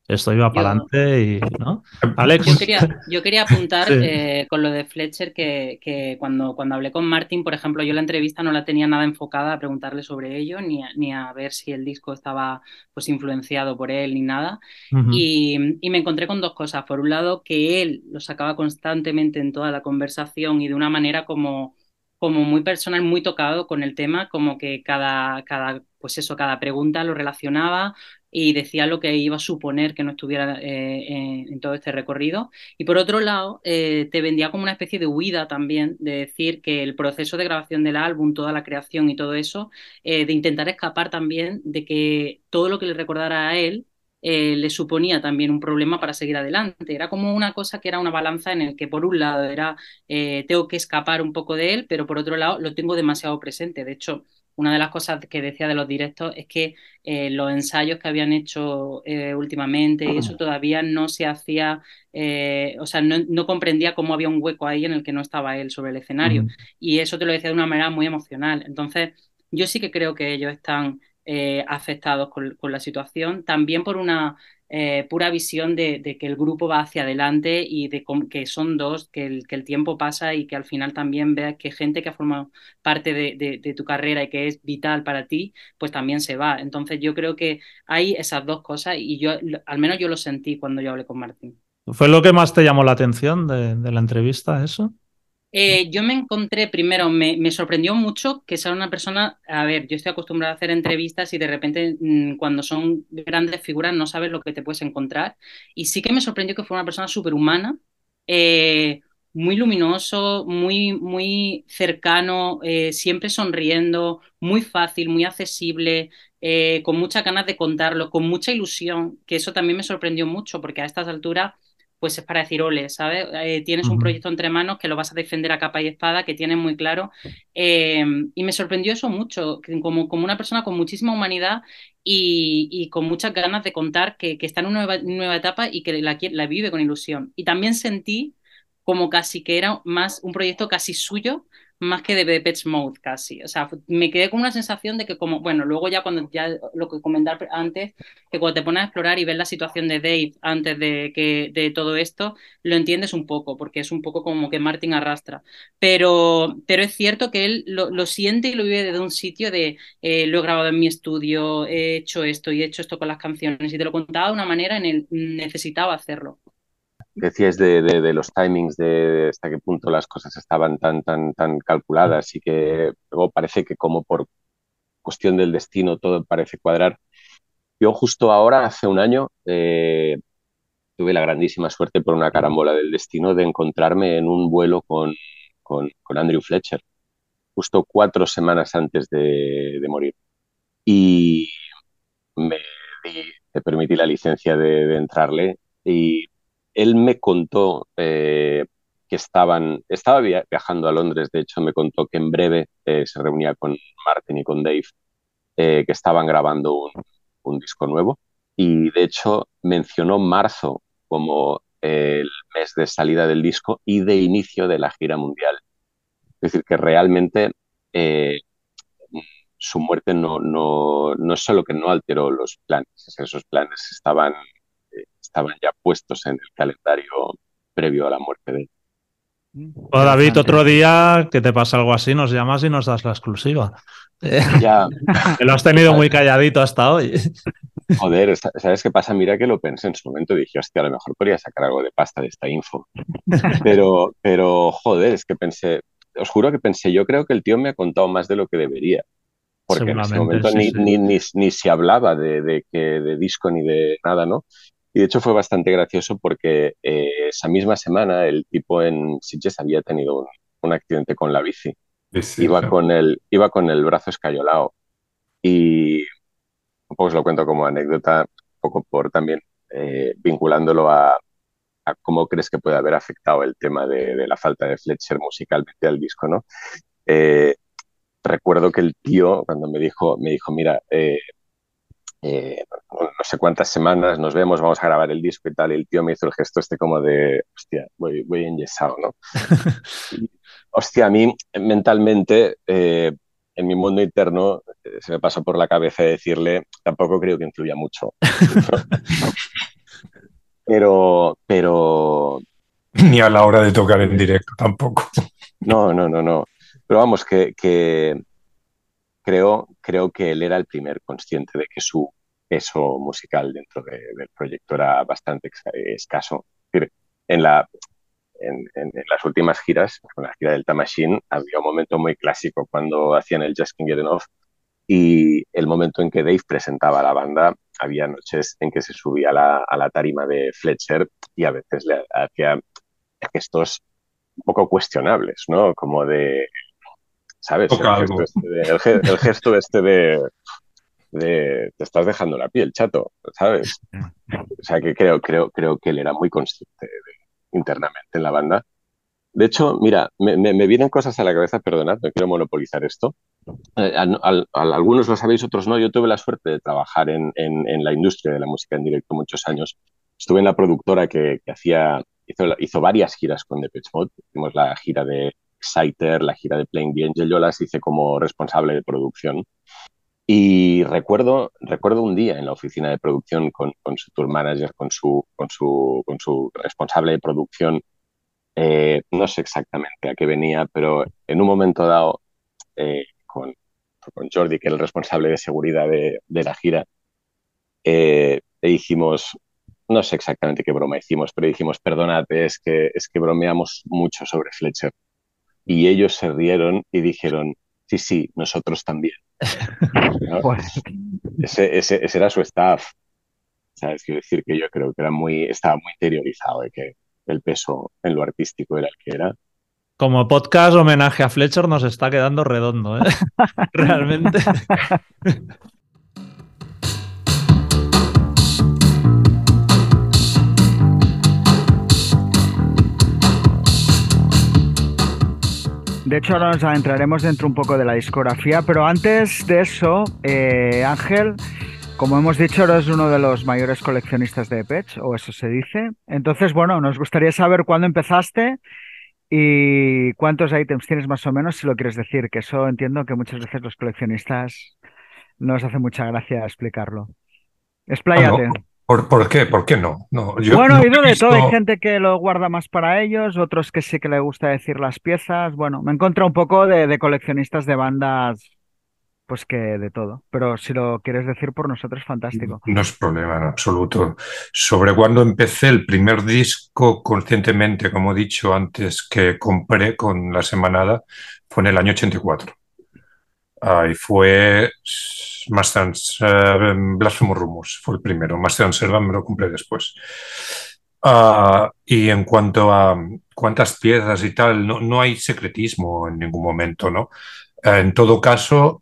esto iba para adelante y, ¿no? Alex. Yo quería, yo quería apuntar sí. eh, con lo de Fletcher que, que, cuando, cuando hablé con Martin, por ejemplo, yo la entrevista no la tenía nada enfocada a preguntarle sobre ello, ni a, ni a ver si el disco estaba pues influenciado por él ni nada. Uh -huh. y, y, me encontré con dos cosas. Por un lado, que él lo sacaba constantemente en toda la conversación y de una manera como como muy personal, muy tocado con el tema, como que cada, cada, pues eso, cada pregunta lo relacionaba, y decía lo que iba a suponer que no estuviera eh, en, todo este recorrido. Y por otro lado, eh, te vendía como una especie de huida también, de decir que el proceso de grabación del álbum, toda la creación y todo eso, eh, de intentar escapar también de que todo lo que le recordara a él le suponía también un problema para seguir adelante. Era como una cosa que era una balanza en el que por un lado era tengo que escapar un poco de él, pero por otro lado lo tengo demasiado presente. De hecho, una de las cosas que decía de los directos es que eh, los ensayos que habían hecho eh, últimamente y eso todavía no se hacía, eh, o sea, no, no, comprendía cómo había un hueco ahí en el que no estaba él sobre el escenario. Uh -huh. Y eso te lo decía de una manera muy emocional. Entonces, yo sí que creo que ellos están afectados con, con, la situación, también por una eh, pura visión de, que el grupo va hacia adelante y de que son dos, que el, tiempo pasa y que al final también veas que gente que ha formado parte de, tu carrera y que es vital para ti, pues también se va. Entonces yo creo que hay esas dos cosas y yo, al menos yo lo sentí cuando yo hablé con Martín. ¿Fue lo que más te llamó la atención de, la entrevista, eso? Eh, yo me encontré, primero, me, sorprendió mucho que sea una persona, a ver, yo estoy acostumbrada a hacer entrevistas y de repente mmm, cuando son grandes figuras no sabes lo que te puedes encontrar. Y sí que me sorprendió que fuera una persona superhumana, eh, muy luminoso, muy, muy cercano, eh, siempre sonriendo, muy fácil, muy accesible, con muchas ganas de contarlo, con mucha ilusión, que eso también me sorprendió mucho porque a estas alturas pues es para decir, ole, ¿sabes? Eh, tienes uh -huh. un proyecto entre manos que lo vas a defender a capa y espada, que tienes muy claro. Eh, y me sorprendió eso mucho, como, como una persona con muchísima humanidad y, y con muchas ganas de contar que, que está en una nueva, nueva, etapa y que la, la vive con ilusión. Y también sentí como casi que era más un proyecto casi suyo, más que de Depeche Mode casi. O sea, me quedé con una sensación de que como, bueno, luego ya cuando ya lo que comentar antes, que cuando te pones a explorar y ves la situación de Dave antes de que de todo esto, lo entiendes un poco, porque es un poco como que Martin arrastra. Pero, pero es cierto que él lo, lo siente y lo vive desde un sitio de eh, lo he grabado en mi estudio, he hecho esto y he hecho esto con las canciones, y te lo contaba de una manera en el necesitaba hacerlo decías de, los timings, de hasta qué punto las cosas estaban tan, tan, tan calculadas y que luego parece que como por cuestión del destino todo parece cuadrar. Yo justo ahora, hace un año, eh, tuve la grandísima suerte por una carambola del destino de encontrarme en un vuelo con, con, Andrew Fletcher, justo cuatro semanas antes de, morir. Y me, me permití la licencia de entrarle y él me contó eh, que estaban, estaba viajando a Londres, de hecho me contó que en breve eh, se reunía con Martin y con Dave, eh, que estaban grabando un, un, disco nuevo y de hecho mencionó marzo como el mes de salida del disco y de inicio de la gira mundial. Es decir, que realmente su muerte no, no, no es solo que no alteró los planes, esos planes estaban estaban ya puestos en el calendario previo a la muerte de él. Oh, David, otro día que te pasa algo así, nos llamas y nos das la exclusiva. Ya. que lo has tenido muy calladito hasta hoy. Joder, ¿sabes qué pasa? Mira que lo pensé en su momento. Dije, hostia, a lo mejor podría sacar algo de pasta de esta info. Pero, pero joder, es que pensé, os juro que pensé, yo creo que el tío me ha contado más de lo que debería. Porque en ese momento sí, ni, sí. Ni, ni, ni, se hablaba de, de, que, de disco ni de nada, ¿no? Y de hecho fue bastante gracioso porque eh, esa misma semana el tipo en Sitges había tenido un, un accidente con la bici. Sí, sí, iba, claro. con el, iba con el brazo escayolado. Y un poco os lo cuento como anécdota, un poco por también eh, vinculándolo a, a, cómo crees que puede haber afectado el tema de, de la falta de Fletcher musicalmente al disco, ¿no? Eh, recuerdo que el tío, cuando me dijo, me dijo, mira, eh, eh, no sé cuántas semanas nos vemos, vamos a grabar el disco y tal, y el tío me hizo el gesto este como de, hostia, voy, voy enyesado, ¿no? y, hostia, a mí mentalmente, eh, en mi mundo interno, eh, se me pasó por la cabeza decirle, tampoco creo que influya mucho. pero, pero... Ni a la hora de tocar en directo tampoco. No, no, no, no. Pero vamos, que, que creo, creo que él era el primer consciente de que su peso musical dentro de, del proyecto era bastante escaso. En, la, en, las últimas giras, con la gira del Machine, había un momento muy clásico cuando hacían el Just Can't Get Enough y el momento en que Dave presentaba a la banda, había noches en que se subía a la, a la tarima de Fletcher y a veces le hacía gestos poco cuestionables, ¿no? Como de, ¿sabes? El gesto, este de, el, el gesto este de, de, te estás dejando la piel, chato, ¿sabes? O sea que creo, creo, creo que él era muy consciente de, internamente en la banda. De hecho, mira, me, me, me, vienen cosas a la cabeza, perdonad, no quiero monopolizar esto. Eh, a, a, a, algunos lo sabéis, otros no. Yo tuve la suerte de trabajar en, en, en, la industria de la música en directo muchos años. Estuve en la productora que, que hacía, hizo, hizo, varias giras con Depeche Mode. Hicimos la gira de Exciter, la gira de Playing the Angel. Yo las hice como responsable de producción. Y recuerdo, recuerdo un día en la oficina de producción con, con su tour manager, con su, con, su, con su responsable de producción, eh, no sé exactamente a qué venía, pero en un momento dado, eh, con, con, Jordi, que era el responsable de seguridad de, de la gira, eh, le dijimos, no sé exactamente qué broma hicimos, pero dijimos, perdónate, es que, es que bromeamos mucho sobre Fletcher. Y ellos se rieron y dijeron, sí, sí, nosotros también. ese, ese, era su staff. ¿Sabes? Quiero decir que yo creo que era muy, estaba muy interiorizado de que el peso en lo artístico era el que era. Como podcast homenaje a Fletcher nos está quedando redondo, ¿eh? Realmente. De hecho, ahora nos adentraremos dentro un poco de la discografía, pero antes de eso, eh, Ángel, como hemos dicho, eres uno de los mayores coleccionistas de Patch, o eso se dice. Entonces, bueno, nos gustaría saber cuándo empezaste y cuántos ítems tienes más o menos, si lo quieres decir, que eso entiendo que muchas veces los coleccionistas nos hace mucha gracia explicarlo. Expláyate. Ah, ¿Por, qué? ¿Por qué no? no bueno, he de todo. Hay gente que lo guarda más para ellos, otros que sí que le gusta decir las piezas. Bueno, me encontrado un poco de, coleccionistas de bandas, pues que de todo. Pero si lo quieres decir por nosotros, fantástico. No es problema en absoluto. Sobre cuando empecé el primer disco conscientemente, como he dicho antes, que compré con la semanada, fue en el año 84. Y fue Master uh, Blasphemous Rumors fue el primero. Master and Servant me lo compré después. Ah, y en cuanto a cuántas piezas y tal, no, no hay secretismo en ningún momento, ¿no? Eh, en todo caso,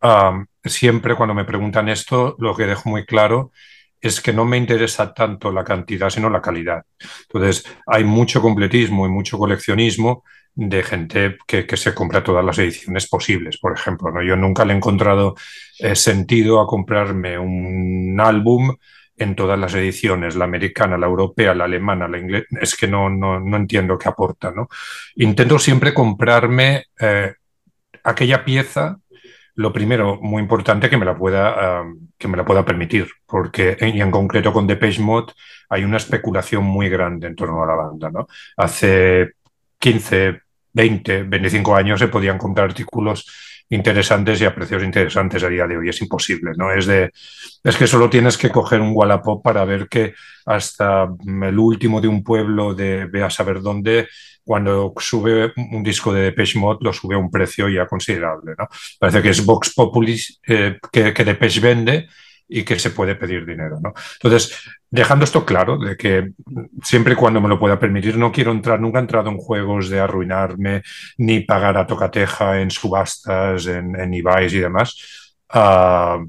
siempre cuando me preguntan esto, lo que dejo muy claro es que no me interesa tanto la cantidad, sino la calidad. Entonces, hay mucho completismo y mucho coleccionismo de gente que, se compra todas las ediciones posibles, por ejemplo. ¿no? Yo nunca le he encontrado eh, sentido a comprarme un álbum en todas las ediciones, la americana, la europea, la alemana, la inglesa, es que no, no, no, entiendo qué aporta. ¿no? Intento siempre comprarme eh, aquella pieza, lo primero, muy importante, que me la pueda, que me la pueda permitir, porque y en concreto con Depeche Mode hay una especulación muy grande en torno a la banda. ¿no? Hace 15, 20, 25 años se podían comprar artículos interesantes y a precios interesantes a día de hoy. Es imposible, ¿no? Es, de, es que solo tienes que coger un Wallapop para ver que hasta el último de un pueblo de ve a saber dónde, cuando sube un disco de Depeche Mode, lo sube a un precio ya considerable, ¿no? Parece que es Vox Populis eh, que, que Depeche vende y que se puede pedir dinero. ¿no? Entonces, dejando esto claro, de que siempre y cuando me lo pueda permitir, no quiero entrar, nunca he entrado en juegos de arruinarme, ni pagar a tocateja en subastas, en, en y demás. Ah,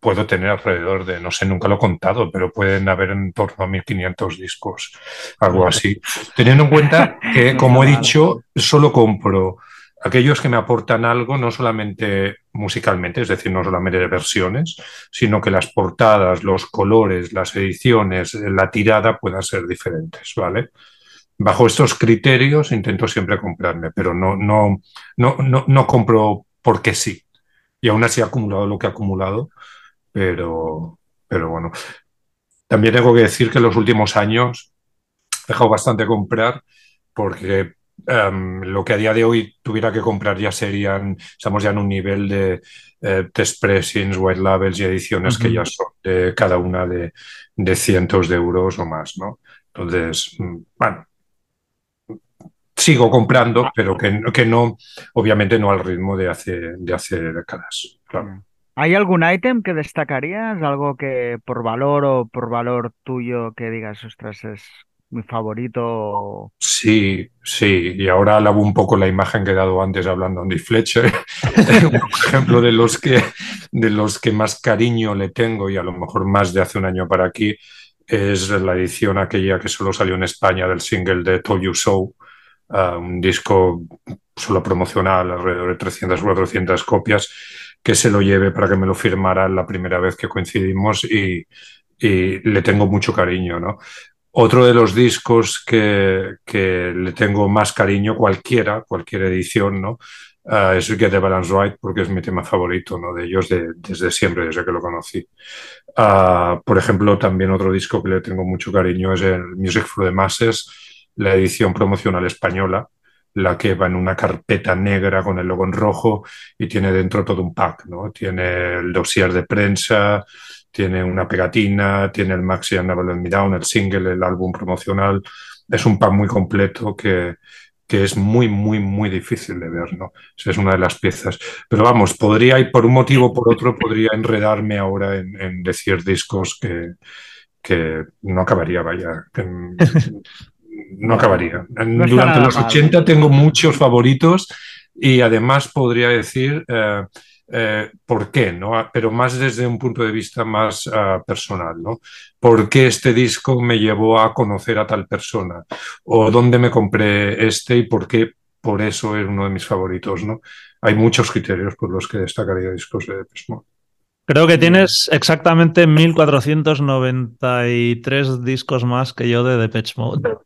puedo tener alrededor de, no sé, nunca lo he contado, pero pueden haber en torno a 1500 discos, algo así. Teniendo en cuenta que, como he dicho, solo compro aquellos que me aportan algo, no solamente musicalmente, es decir, no solamente de versiones, sino que las portadas, los colores, las ediciones, la tirada puedan ser diferentes, ¿vale? Bajo estos criterios intento siempre comprarme, pero no, no, no, no, no compro porque sí. Y aún así he acumulado lo que he acumulado, pero, pero bueno. También tengo que decir que en los últimos años he dejado bastante comprar porque Em, lo que a día de hoy tuviera que comprar ya serían, estamos ya en un nivel de eh, test pressings, white labels y ediciones que ya son de cada una de, cientos de euros o más, ¿no? Entonces, mm, bueno, sigo comprando, ah. pero que, que, no, obviamente no al ritmo de hace, de hace décadas. ¿Hay algún ítem que destacarías? ¿Algo que por valor o por valor tuyo que digas, ostras, es mi favorito. Sí, sí, y ahora alabo un poco la imagen que he dado antes hablando de Fletcher, un ejemplo de los, que, de los que más cariño le tengo y a lo mejor más de hace un año para aquí, es la edición aquella que solo salió en España del single de Told You So, ah, un disco solo promocional, alrededor de 300 o 400 copias, que se lo lleve para que me lo firmara la primera vez que coincidimos y, y le tengo mucho cariño, ¿no? Otro de los discos que, le tengo más cariño, cualquiera, cualquier edición, ¿no? Uh, es Get the Balance Right, porque es mi tema favorito, ¿no? De ellos desde siempre, desde que lo conocí. Ah, por ejemplo, también otro disco que le tengo mucho cariño es el Music for the Masses, la edición promocional española, la que va en una carpeta negra con el logo en rojo y tiene dentro todo un pack, ¿no? Tiene el dossier de prensa, tiene una pegatina, tiene el Maxi and Never Let Me Down, el single, el álbum promocional. Es un pack muy completo que, que es muy, muy, muy difícil de ver, ¿no? Esa es una de las piezas. Pero vamos, podría, y por un motivo o por otro, podría enredarme ahora en, decir discos que, que no acabaría, vaya. no acabaría. Durante los 80 tengo muchos favoritos y además podría decir eh, eh, por qué, ¿no? Ah, pero más desde un punto de vista más ah, personal, ¿no? ¿Por qué este disco me llevó a conocer a tal persona? ¿O dónde me compré este y por qué por eso es uno de mis favoritos, ¿no? Hay muchos criterios por los que destacaría discos de Depeche Creo que tienes exactamente 1493 discos más que yo de Depeche Mode.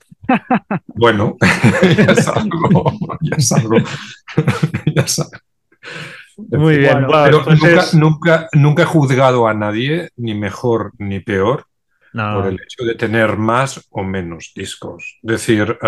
Bueno, ya salgo, ya salgo, ya salgo. Muy bien. pero nunca, nunca, he juzgado a nadie, ni mejor ni peor, por el hecho de tener más o menos discos. Es decir,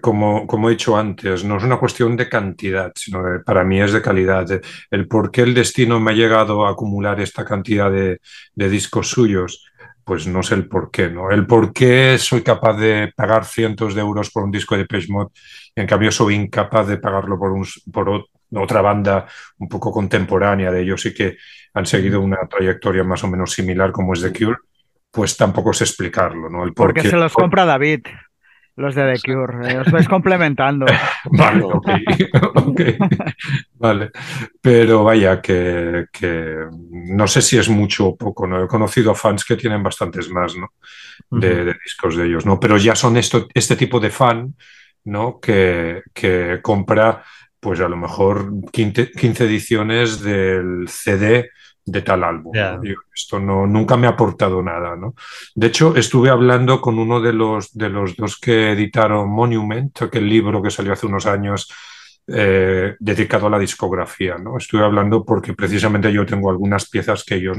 como, como he dicho antes, no es una cuestión de cantidad, sino para mí es de calidad. El por qué el destino me ha llegado a acumular esta cantidad de, de discos suyos pues no sé el por qué, ¿no? El por qué soy capaz de pagar cientos de euros por un disco de Page y en cambio soy incapaz de pagarlo por, un, por otra banda un poco contemporánea de ellos y que han seguido una trayectoria más o menos similar como es The Cure, pues tampoco sé explicarlo, ¿no? El por Porque se los compra David. Los de The Cure, eh, os vais complementando. vale, ok, vale. Pero vaya, que, no sé si es mucho o poco, ¿no? He conocido a fans que tienen bastantes más, ¿no? De, discos de ellos, ¿no? Pero ya son esto, este tipo de fan, ¿no? Que, que compra, pues a lo mejor 15, 15 ediciones del CD de tal álbum. esto no, nunca me ha aportado nada. ¿no? De hecho, estuve hablando con uno de los, de los dos que editaron Monument, aquel libro que salió hace unos años eh, dedicado a la discografía. ¿no? Estuve hablando porque precisamente yo tengo algunas piezas que ellos,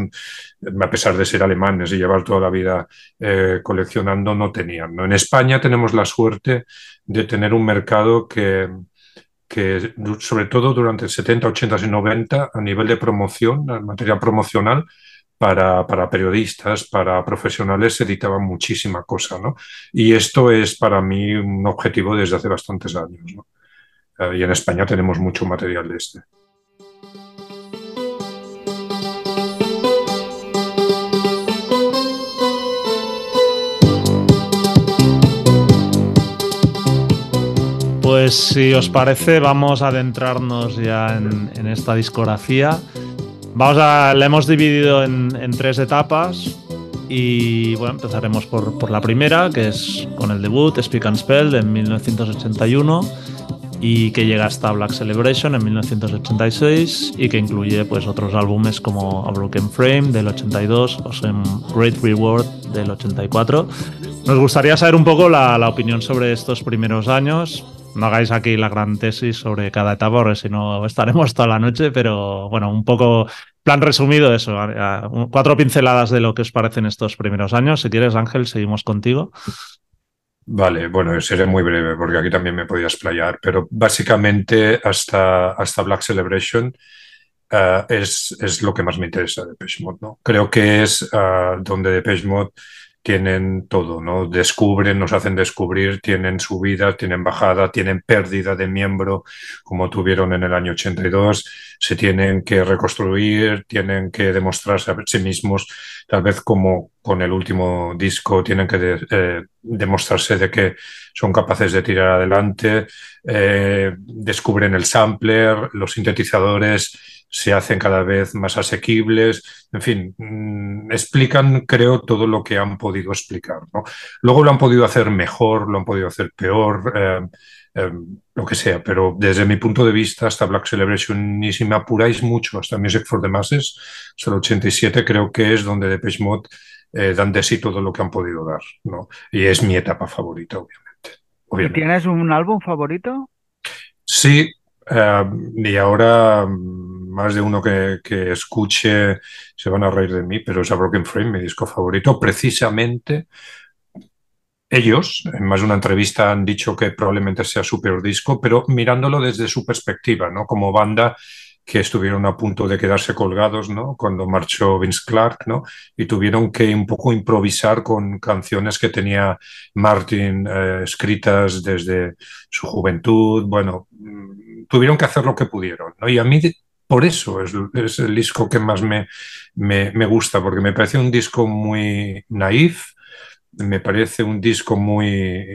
a pesar de ser alemanes y llevar toda la vida eh, coleccionando, no tenían. ¿no? En España tenemos la suerte de tener un mercado que que sobre todo durante 70, 80 y 90 a nivel de promoción, en materia promocional, para, para, periodistas, para profesionales, se editaba muchísima cosa, ¿no? Y esto es para mí un objetivo desde hace bastantes años. Eh, y en España tenemos mucho material de este. Pues si os parece, vamos a adentrarnos ya en, esta discografía. Vamos a, la hemos dividido en, tres etapas y bueno, empezaremos por, la primera, que es con el debut Speak and Spell en 1981 y que llega hasta Black Celebration en 1986 y que incluye pues otros álbumes como A Broken Frame del 82 o Some Great Reward del 84. Nos gustaría saber un poco la opinión sobre estos primeros años, no hagáis aquí la gran tesis sobre cada etapa, porque si no estaremos toda la noche, pero bueno, un poco plan resumido eso, cuatro pinceladas de lo que os parecen estos primeros años. Si quieres, Ángel, seguimos contigo. Vale, bueno, seré muy breve porque aquí también me podía explayar, pero básicamente hasta, hasta Black Celebration eh, es, es, lo que más me interesa de Depeche ¿no? Creo que es uh, donde Depeche Mode tienen todo, ¿no? Descubren, nos hacen descubrir, tienen subida, tienen bajada, tienen pérdida de miembro, como tuvieron en el año 82, se tienen que reconstruir, tienen que demostrarse a sí mismos, tal vez como con el último disco tienen que eh, demostrarse de que son capaces de tirar adelante, eh, descubren el sampler, los sintetizadores, se hacen cada vez más asequibles, en fin, mm, explican, creo, todo lo que han podido explicar. ¿no? Luego lo han podido hacer mejor, lo han podido hacer peor, eh, eh, lo que sea, pero desde mi punto de vista, hasta Black Celebration, y si me apuráis mucho, hasta Music for the Masses, hasta el 87, creo que es donde Depeche Mode eh, dan de sí todo lo que han podido dar. ¿no? Y es mi etapa favorita, obviamente. ¿Tienes un álbum favorito? Sí, y ahora más de uno que, escuche se van a reír de mí, pero es a Broken Frame, mi disco favorito, precisamente ellos, en más de una entrevista, han dicho que probablemente sea su peor disco, pero mirándolo desde su perspectiva, ¿no? Como banda, que estuvieron a punto de quedarse colgados, ¿no? Cuando marchó Vince Clark, ¿no? Y tuvieron que un poco improvisar con canciones que tenía Martin eh, escritas desde su juventud. Bueno, mm, tuvieron que hacer lo que pudieron, ¿no? Y a mí por eso es, es el disco que más me, me, me, gusta, porque me parece un disco muy naif, me parece un disco muy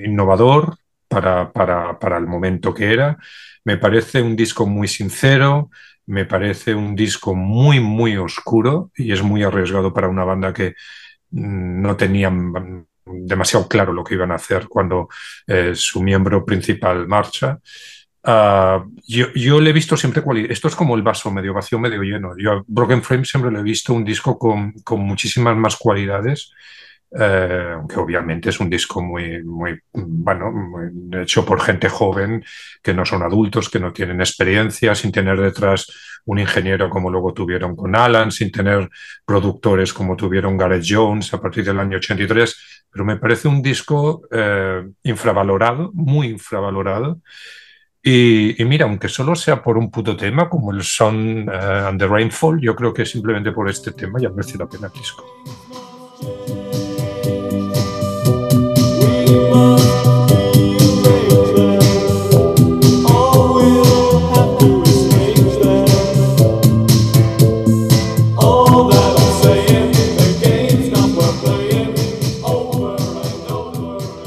innovador para, para, para el momento que era, me parece un disco muy sincero, me parece un disco muy, muy oscuro y es muy arriesgado para una banda que mm, no tenían demasiado claro lo que iban a hacer cuando eh, su miembro principal marcha. Uh, yo, yo, le he visto siempre cualidad. Esto es como el vaso medio vacío, medio lleno. Yo a Broken Frame siempre le he visto un disco con, con muchísimas más cualidades eh, que obviamente es un disco muy, muy, bueno, muy hecho por gente joven, que no son adultos, que no tienen experiencia, sin tener detrás un ingeniero como luego tuvieron con Alan, sin tener productores como tuvieron Gareth Jones a partir del año 83, pero me parece un disco eh, infravalorado, muy infravalorado. Y, mira, aunque solo sea por un puto tema como el Sun uh, and the Rainfall, yo creo que simplemente por este tema ya merece la pena el disco.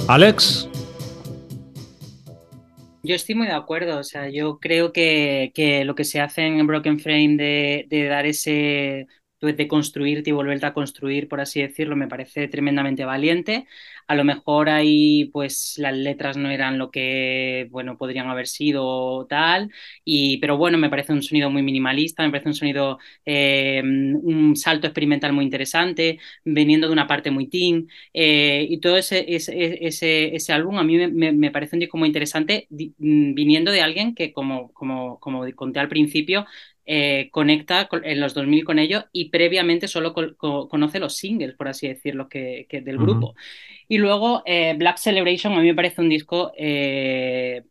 Alex. Yo estoy muy de acuerdo, o sea, yo creo que, que lo que se hace en Broken Frame de, de dar ese de construirte y volverte a construir, por así decirlo, me parece tremendamente valiente. A lo mejor ahí, pues, las letras no eran lo que, bueno, podrían haber sido tal, y, pero bueno, me parece un sonido muy minimalista, me parece un sonido, eh, un salto experimental muy interesante, viniendo de una parte muy teen, eh, y todo ese, ese, ese, ese, álbum a mí me, me, parece un disco muy interesante, viniendo de alguien que, como, como, como conté al principio, eh, conecta en los 2000 con ellos y previamente solo co co conoce los singles, por así decirlo, que, que del grupo. Uh -huh. Y luego eh, Black Celebration a mí me parece un disco eh,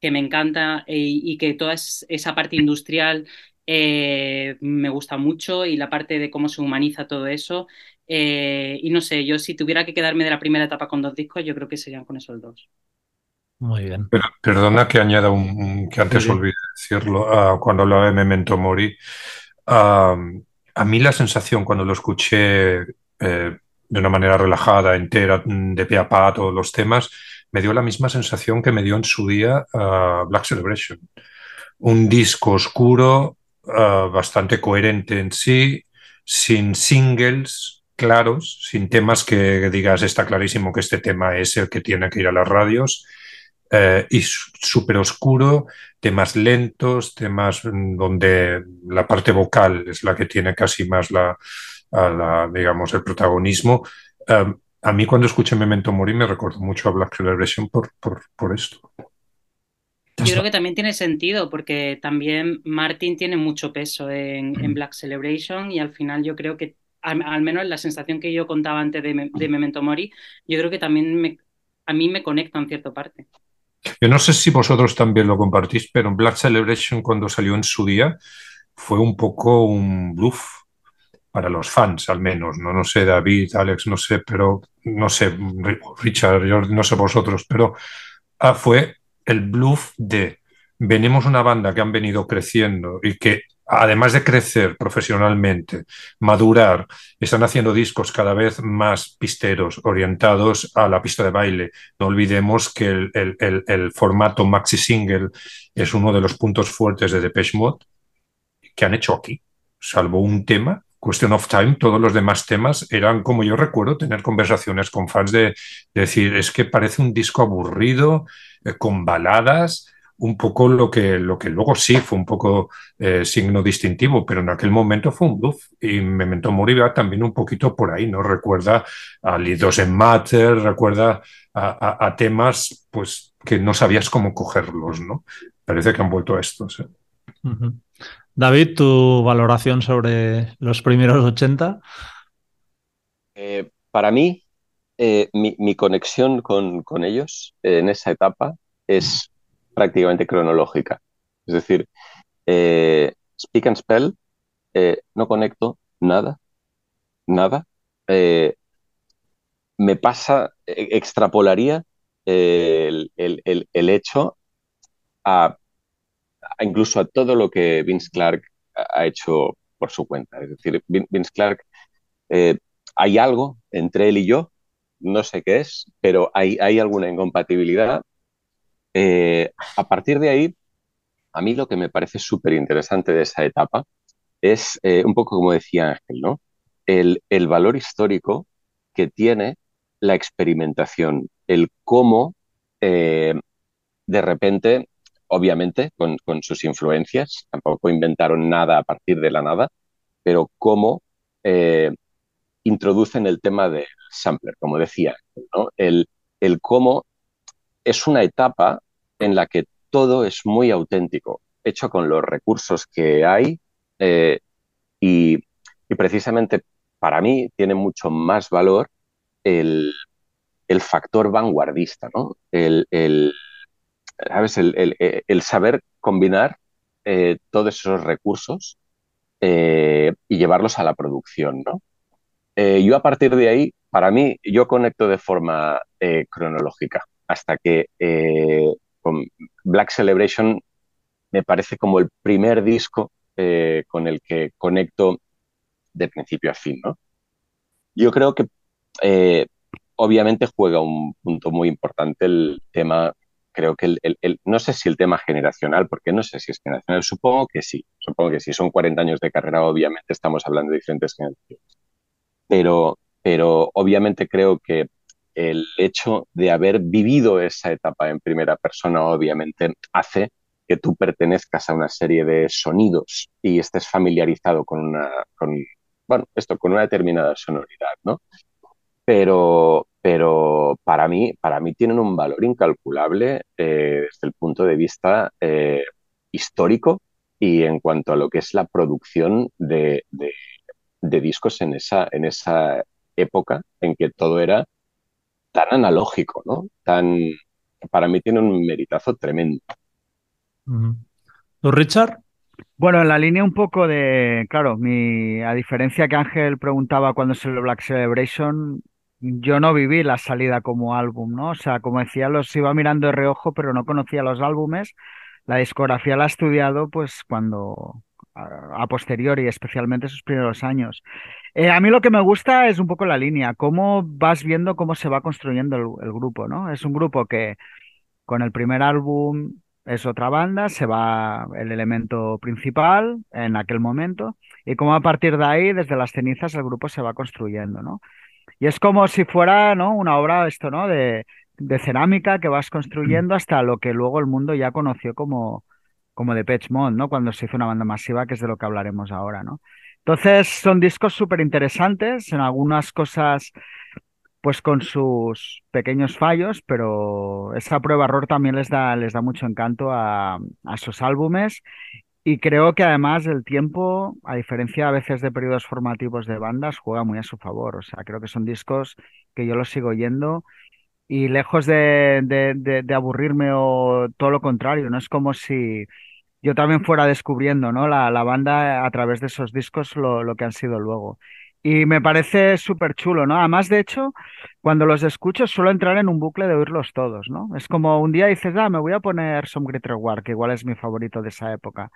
que me encanta y, y, que toda esa parte industrial eh, me gusta mucho y la parte de cómo se humaniza todo eso. y no sé, yo si tuviera que quedarme de la primera etapa con dos discos, yo creo que serían con esos dos. Muy bien. Pero, perdona que añada un, un que antes sí. olvidé decirlo uh, cuando hablaba de Memento Mori. Uh, a mí la sensación cuando lo escuché eh, de una manera relajada, entera, de pe a pa, todos los temas, me dio la misma sensación que me dio en su día uh, Black Celebration. Un disco oscuro, bastante coherente en sí, sin singles claros, sin temas que digas está clarísimo que este tema es el que tiene que ir a las radios eh, y súper oscuro, temas lentos, temas donde la parte vocal es la que tiene casi más la, la digamos, el protagonismo. Um, a mí cuando escuché Memento Mori me recordó mucho a Black Celebration por, por, por esto. Yo creo que también tiene sentido porque también Martin tiene mucho peso en, en Black Celebration y al final yo creo que, al, al, menos la sensación que yo contaba antes de, de Memento Mori, yo creo que también me, a mí me conecta en cierta parte. Yo no sé si vosotros también lo compartís, pero Black Celebration cuando salió en su día fue un poco un bluff para los fans, al menos. No, no sé, David, Alex, no sé, pero no sé, Richard, yo no sé vosotros, pero ah, fue el bluff de venimos una banda que han venido creciendo y que además de crecer profesionalmente, madurar, están haciendo discos cada vez más pisteros, orientados a la pista de baile. No olvidemos que el, el, el, el formato maxi single es uno de los puntos fuertes de Depeche Mode que han hecho aquí, salvo un tema. Question of Time, todos los demás temas eran, como yo recuerdo, tener conversaciones con fans de, de decir, es que parece un disco aburrido, eh, con baladas, un poco lo que, lo que luego sí fue un poco eh, signo distintivo, pero en aquel momento fue un bluff. Y Memento Mori va también un poquito por ahí, ¿no? Recuerda a Lidos en Matter, recuerda a, temas pues que no sabías cómo cogerlos, ¿no? Parece que han vuelto a estos. David, tu valoración sobre los primeros 80. Eh, para mí, eh, mi, conexión con, con ellos en esa etapa es prácticamente cronológica. Es decir, eh, Speak and Spell, eh, no conecto nada, nada. Eh, me pasa, e, extrapolaría el, hecho a, incluso a todo lo que Vince Clark ha hecho por su cuenta. Es decir, Vince Clark, hay algo entre él y yo, no sé qué es, pero hay, hay alguna incompatibilidad. a partir de ahí, a mí lo que me parece súper interesante de esa etapa es eh, un poco como decía Ángel, ¿no? El, valor histórico que tiene la experimentación, el cómo eh, de repente, obviamente con, sus influencias, tampoco inventaron nada a partir de la nada, pero cómo eh, introducen el tema del sampler, como decía, ¿no? el, el cómo es una etapa en la que todo es muy auténtico, hecho con los recursos que hay eh, y, precisamente para mí tiene mucho más valor el, factor vanguardista, ¿no? El, ¿sabes? el, saber combinar eh, todos esos recursos eh, y llevarlos a la producción, ¿no? yo a partir de ahí, para mí, yo conecto de forma cronológica hasta que con Black Celebration me parece como el primer disco eh, con el que conecto de principio a fin, ¿no? Yo creo que eh, obviamente juega un punto muy importante el tema, creo que el, no sé si el tema generacional, porque no sé si es generacional, supongo que sí, supongo que sí, son 40 años de carrera, obviamente estamos hablando de diferentes generaciones, pero, pero obviamente creo que el hecho de haber vivido esa etapa en primera persona obviamente hace que tú pertenezcas a una serie de sonidos y estés familiarizado con una, con, bueno, esto, con una determinada sonoridad, ¿no? Pero, pero para mí, para mí tienen un valor incalculable eh, desde el punto de vista eh, histórico y en cuanto a lo que es la producción de, de discos en esa, en esa época en que todo era tan analógico, ¿no? Tan, para mí tiene un meritazo tremendo. ¿Tú, Richard? Bueno, en la línea un poco de, claro, mi, a diferencia que Ángel preguntaba cuando se lo Black Celebration, yo no viví la salida como álbum, ¿no? O sea, como decía, los iba mirando de reojo, pero no conocía los álbumes. La discografía la he estudiado, pues, cuando, a, posteriori, especialmente esos primeros años. Eh, a mí lo que me gusta es un poco la línea, cómo vas viendo cómo se va construyendo el, grupo, ¿no? Es un grupo que con el primer álbum es otra banda, se va el elemento principal en aquel momento y cómo a partir de ahí, desde las cenizas, el grupo se va construyendo, ¿no? Y es como si fuera, ¿no? Una obra, esto, ¿no? De, de cerámica que vas construyendo hasta lo que luego el mundo ya conoció como, como de Mode, ¿no? Cuando se hizo una banda masiva, que es de lo que hablaremos ahora, ¿no? Entonces, son discos súper interesantes, en algunas cosas, pues con sus pequeños fallos, pero esa prueba-error también les da, les da mucho encanto a, a sus álbumes. Y creo que además el tiempo, a diferencia a veces de periodos formativos de bandas, juega muy a su favor. O sea, creo que son discos que yo los sigo oyendo y lejos de, de, de aburrirme o todo lo contrario, no es como si yo también fuera descubriendo ¿no? la, la banda a través de esos discos lo, lo que han sido luego. Y me parece súper chulo, ¿no? Además, de hecho, cuando los escucho suelo entrar en un bucle de oírlos todos, ¿no? Es como un día dices, ah, me voy a poner Some Greater War, que igual es mi favorito de esa época.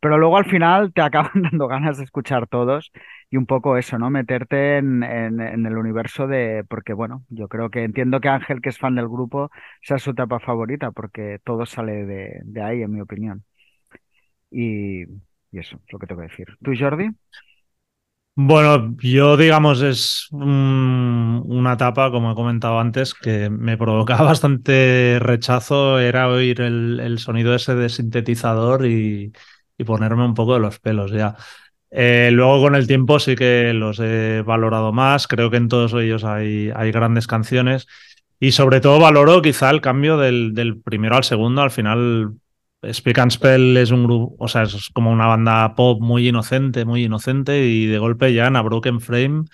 Pero luego al final te acaban dando ganas de escuchar todos y un poco eso, ¿no? Meterte en, en, el universo de... Porque, bueno, yo creo que entiendo que Ángel, que es fan del grupo, sea su etapa favorita, porque todo sale de, de ahí, en mi opinión. Y, eso es lo que tengo que decir. ¿Tú, Jordi? Bueno, yo digamos es una etapa, como he comentado antes, que me provocaba bastante rechazo, era oír el, sonido ese de sintetizador y, ponerme un poco de los pelos ya. Eh, luego con el tiempo sí que los he valorado más, creo que en todos ellos hay, grandes canciones. Y sobre todo valoro quizá el cambio del primero al segundo, al final Speak and Spell es un grupo, o sea, es como una banda pop muy inocente, muy inocente, y de golpe ya en A Broken Frame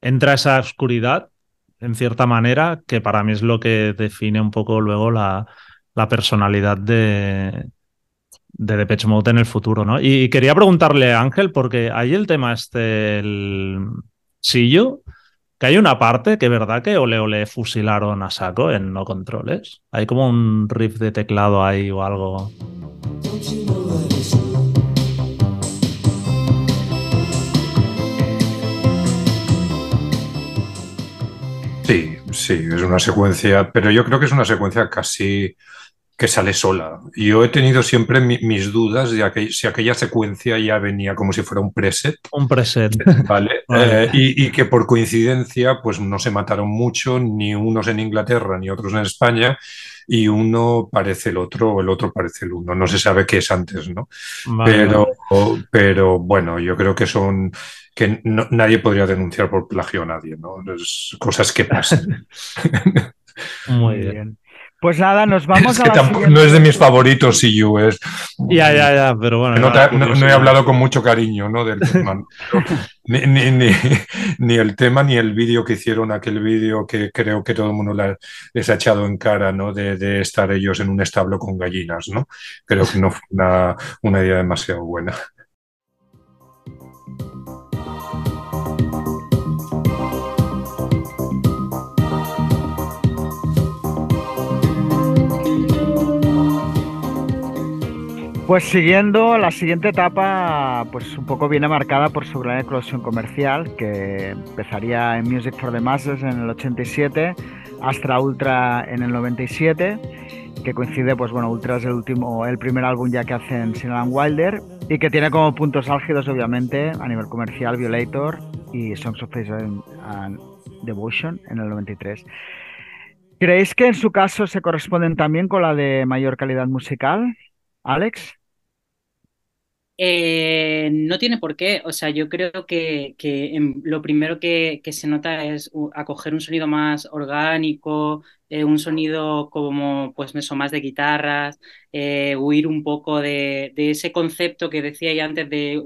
entra esa oscuridad, en cierta manera, que para mí es lo que define un poco luego la, personalidad de, de Depeche Mode en el futuro, ¿no? Y quería preguntarle a Ángel, porque ahí el tema este, el sillo, que hay una parte que verdad que ole ole fusilaron a saco en no controles. Hay como un riff de teclado ahí o algo. Sí, sí, es una secuencia, pero yo creo que es una secuencia casi que sale sola. Yo he tenido siempre mis dudas de si aquella secuencia ya venía como si fuera un preset. Un preset. Vale. Eh, y, que por coincidencia, pues no se mataron mucho, ni unos en Inglaterra ni otros en España, y uno parece el otro, el otro parece el uno. No se sabe qué es antes, ¿no? pero, pero bueno, yo creo que son que nadie podría denunciar por plagio a nadie, ¿no? Es cosas que pasan. Muy bien. Pues nada, nos vamos a. no es de mis favoritos, si you es. Ya, ya, ya, pero bueno. No, he hablado con mucho cariño ¿no? del tema. ni, ni, ni, el tema ni el vídeo que hicieron, aquel vídeo que creo que todo el mundo les ha echado en cara, ¿no? De, de, estar ellos en un establo con gallinas, ¿no? Creo que no fue una, una idea demasiado buena. Pues siguiendo, la siguiente etapa, pues un poco viene marcada por su gran eclosión comercial, que empezaría en Music for the Masses en el 87, Astra Ultra en el 97, que coincide, pues bueno, Ultra es el último, el primer álbum ya que hacen Sinal Wilder, y que tiene como puntos álgidos, obviamente, a nivel comercial, Violator y Songs of Face and Devotion en el 93. ¿Creéis que en su caso se corresponden también con la de mayor calidad musical? Alex? Eh, no tiene por qué. O sea, yo creo que, lo primero que, se nota es acoger un sonido más orgánico, eh, un sonido como, pues eso, más de guitarras, eh, huir un poco de, ese concepto que decía ya antes de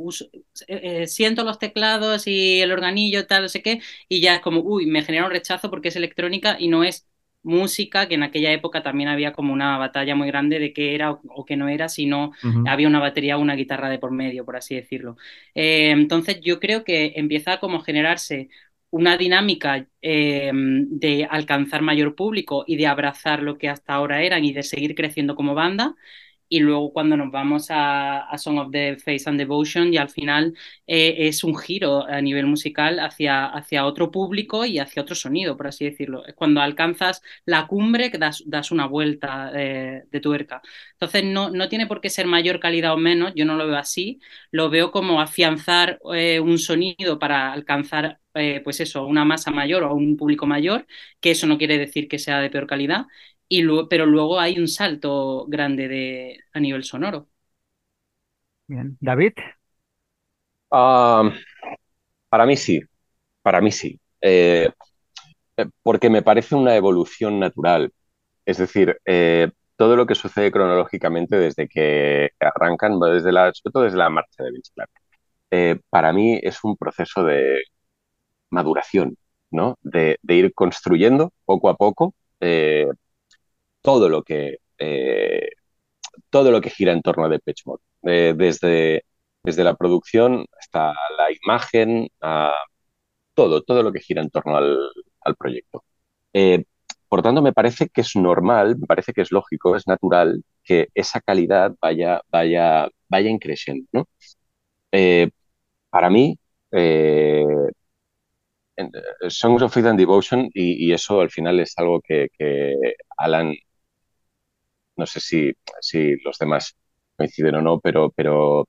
siento los teclados y el organillo, tal, no sé qué, y ya es como, uy, me genera un rechazo porque es electrónica y no es música, que en aquella época también había como una batalla muy grande de qué era o, qué no era, si no había una batería o una guitarra de por medio, por así decirlo. Eh, entonces yo creo que empieza como a generarse una dinámica eh, de alcanzar mayor público y de abrazar lo que hasta ahora eran y de seguir creciendo como banda y luego cuando nos vamos a, Song of the Face and Devotion y al final eh, es un giro a nivel musical hacia, hacia otro público y hacia otro sonido, por así decirlo. Es cuando alcanzas la cumbre que das, das una vuelta eh, de tuerca. Entonces no, no tiene por qué ser mayor calidad o menos, yo no lo veo así, lo veo como afianzar eh, un sonido para alcanzar pues eso, una masa mayor o un público mayor, que eso no quiere decir que sea de peor calidad, pero luego hay un salto grande de, a nivel sonoro. Bien. David. Ah, para mí sí, para mí sí. Eh, eh, porque me parece una evolución natural. Es decir, eh, todo lo que sucede cronológicamente desde que arrancan, desde la, sobre todo desde la marcha de Vince Clark, para mí es un proceso de maduración, ¿no? De, ir construyendo poco a poco todo lo que, eh, todo lo que gira en torno a Depeche Mode, eh, desde, desde la producción hasta la imagen, todo, todo lo que gira en torno al, proyecto. Eh, por tanto, me parece que es normal, me parece que es lógico, es natural que esa calidad vaya, vaya, vaya increciendo. ¿no? para mí, Songs of Faith and Devotion, y, eso al final es algo que Alan no sé si, si los demás coinciden o no, pero, pero,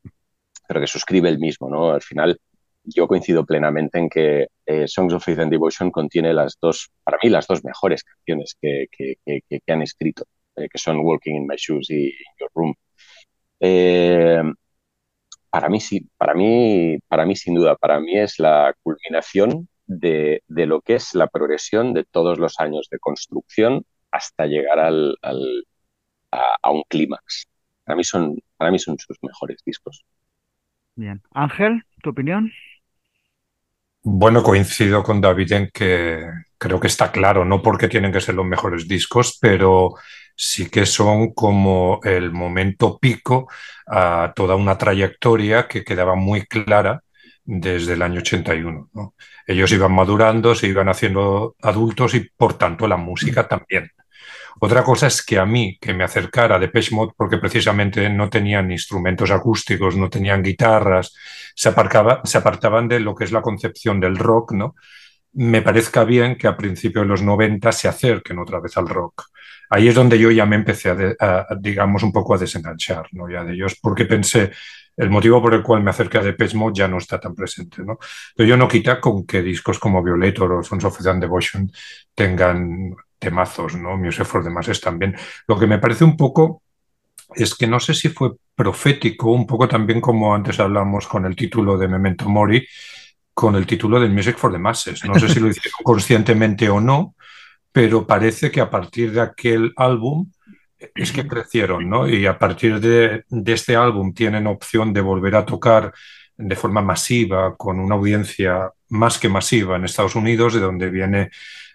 pero que suscribe el mismo, ¿no? Al final, yo coincido plenamente en que eh, Songs of Faith and Devotion contiene las dos, para mí, las dos mejores canciones que, que, que, han escrito, eh, que son Walking in My Shoes y Your Room. Eh, para mí sí, para mí, para mí sin duda, para mí es la culminación de, de, lo que es la progresión de todos los años de construcción hasta llegar al, a, un clímax. Para mí, son, para mí son sus mejores discos. Bien. Ángel, ¿tu opinión? Bueno, coincido con David en que, creo que está claro, no porque tienen que ser los mejores discos, pero sí que son como el momento pico a toda una trayectoria que quedaba muy clara desde el año 81. Ellos iban madurando, se iban haciendo adultos y por tanto la música también. Otra cosa es que a mí, que me acercara de Mode, porque precisamente no tenían instrumentos acústicos, no tenían guitarras, se, se apartaban de lo que es la concepción del rock, ¿no? Me parezca bien que a principios de los 90 se acerquen otra vez al rock. Ahí es donde yo ya me empecé a, digamos, un poco a desenganchar, ¿no? Ya de ellos, porque pensé, el motivo por el cual me acerqué a Depeche Mode ya no está tan presente, ¿no? Pero yo no quita con que discos como Violator o Sons of the Devotion tengan temazos, ¿no? Music for the Masses también. Lo que me parece un poco es que no sé si fue profético, un poco también como antes hablamos con el título de Memento Mori, con el título de Music for the Masses. No sé si lo hicieron conscientemente o no, pero parece que a partir de aquel álbum es que crecieron, ¿no? Y a partir de, de este álbum tienen opción de volver a tocar de forma masiva, con una audiencia más que masiva en Estados Unidos, de donde viene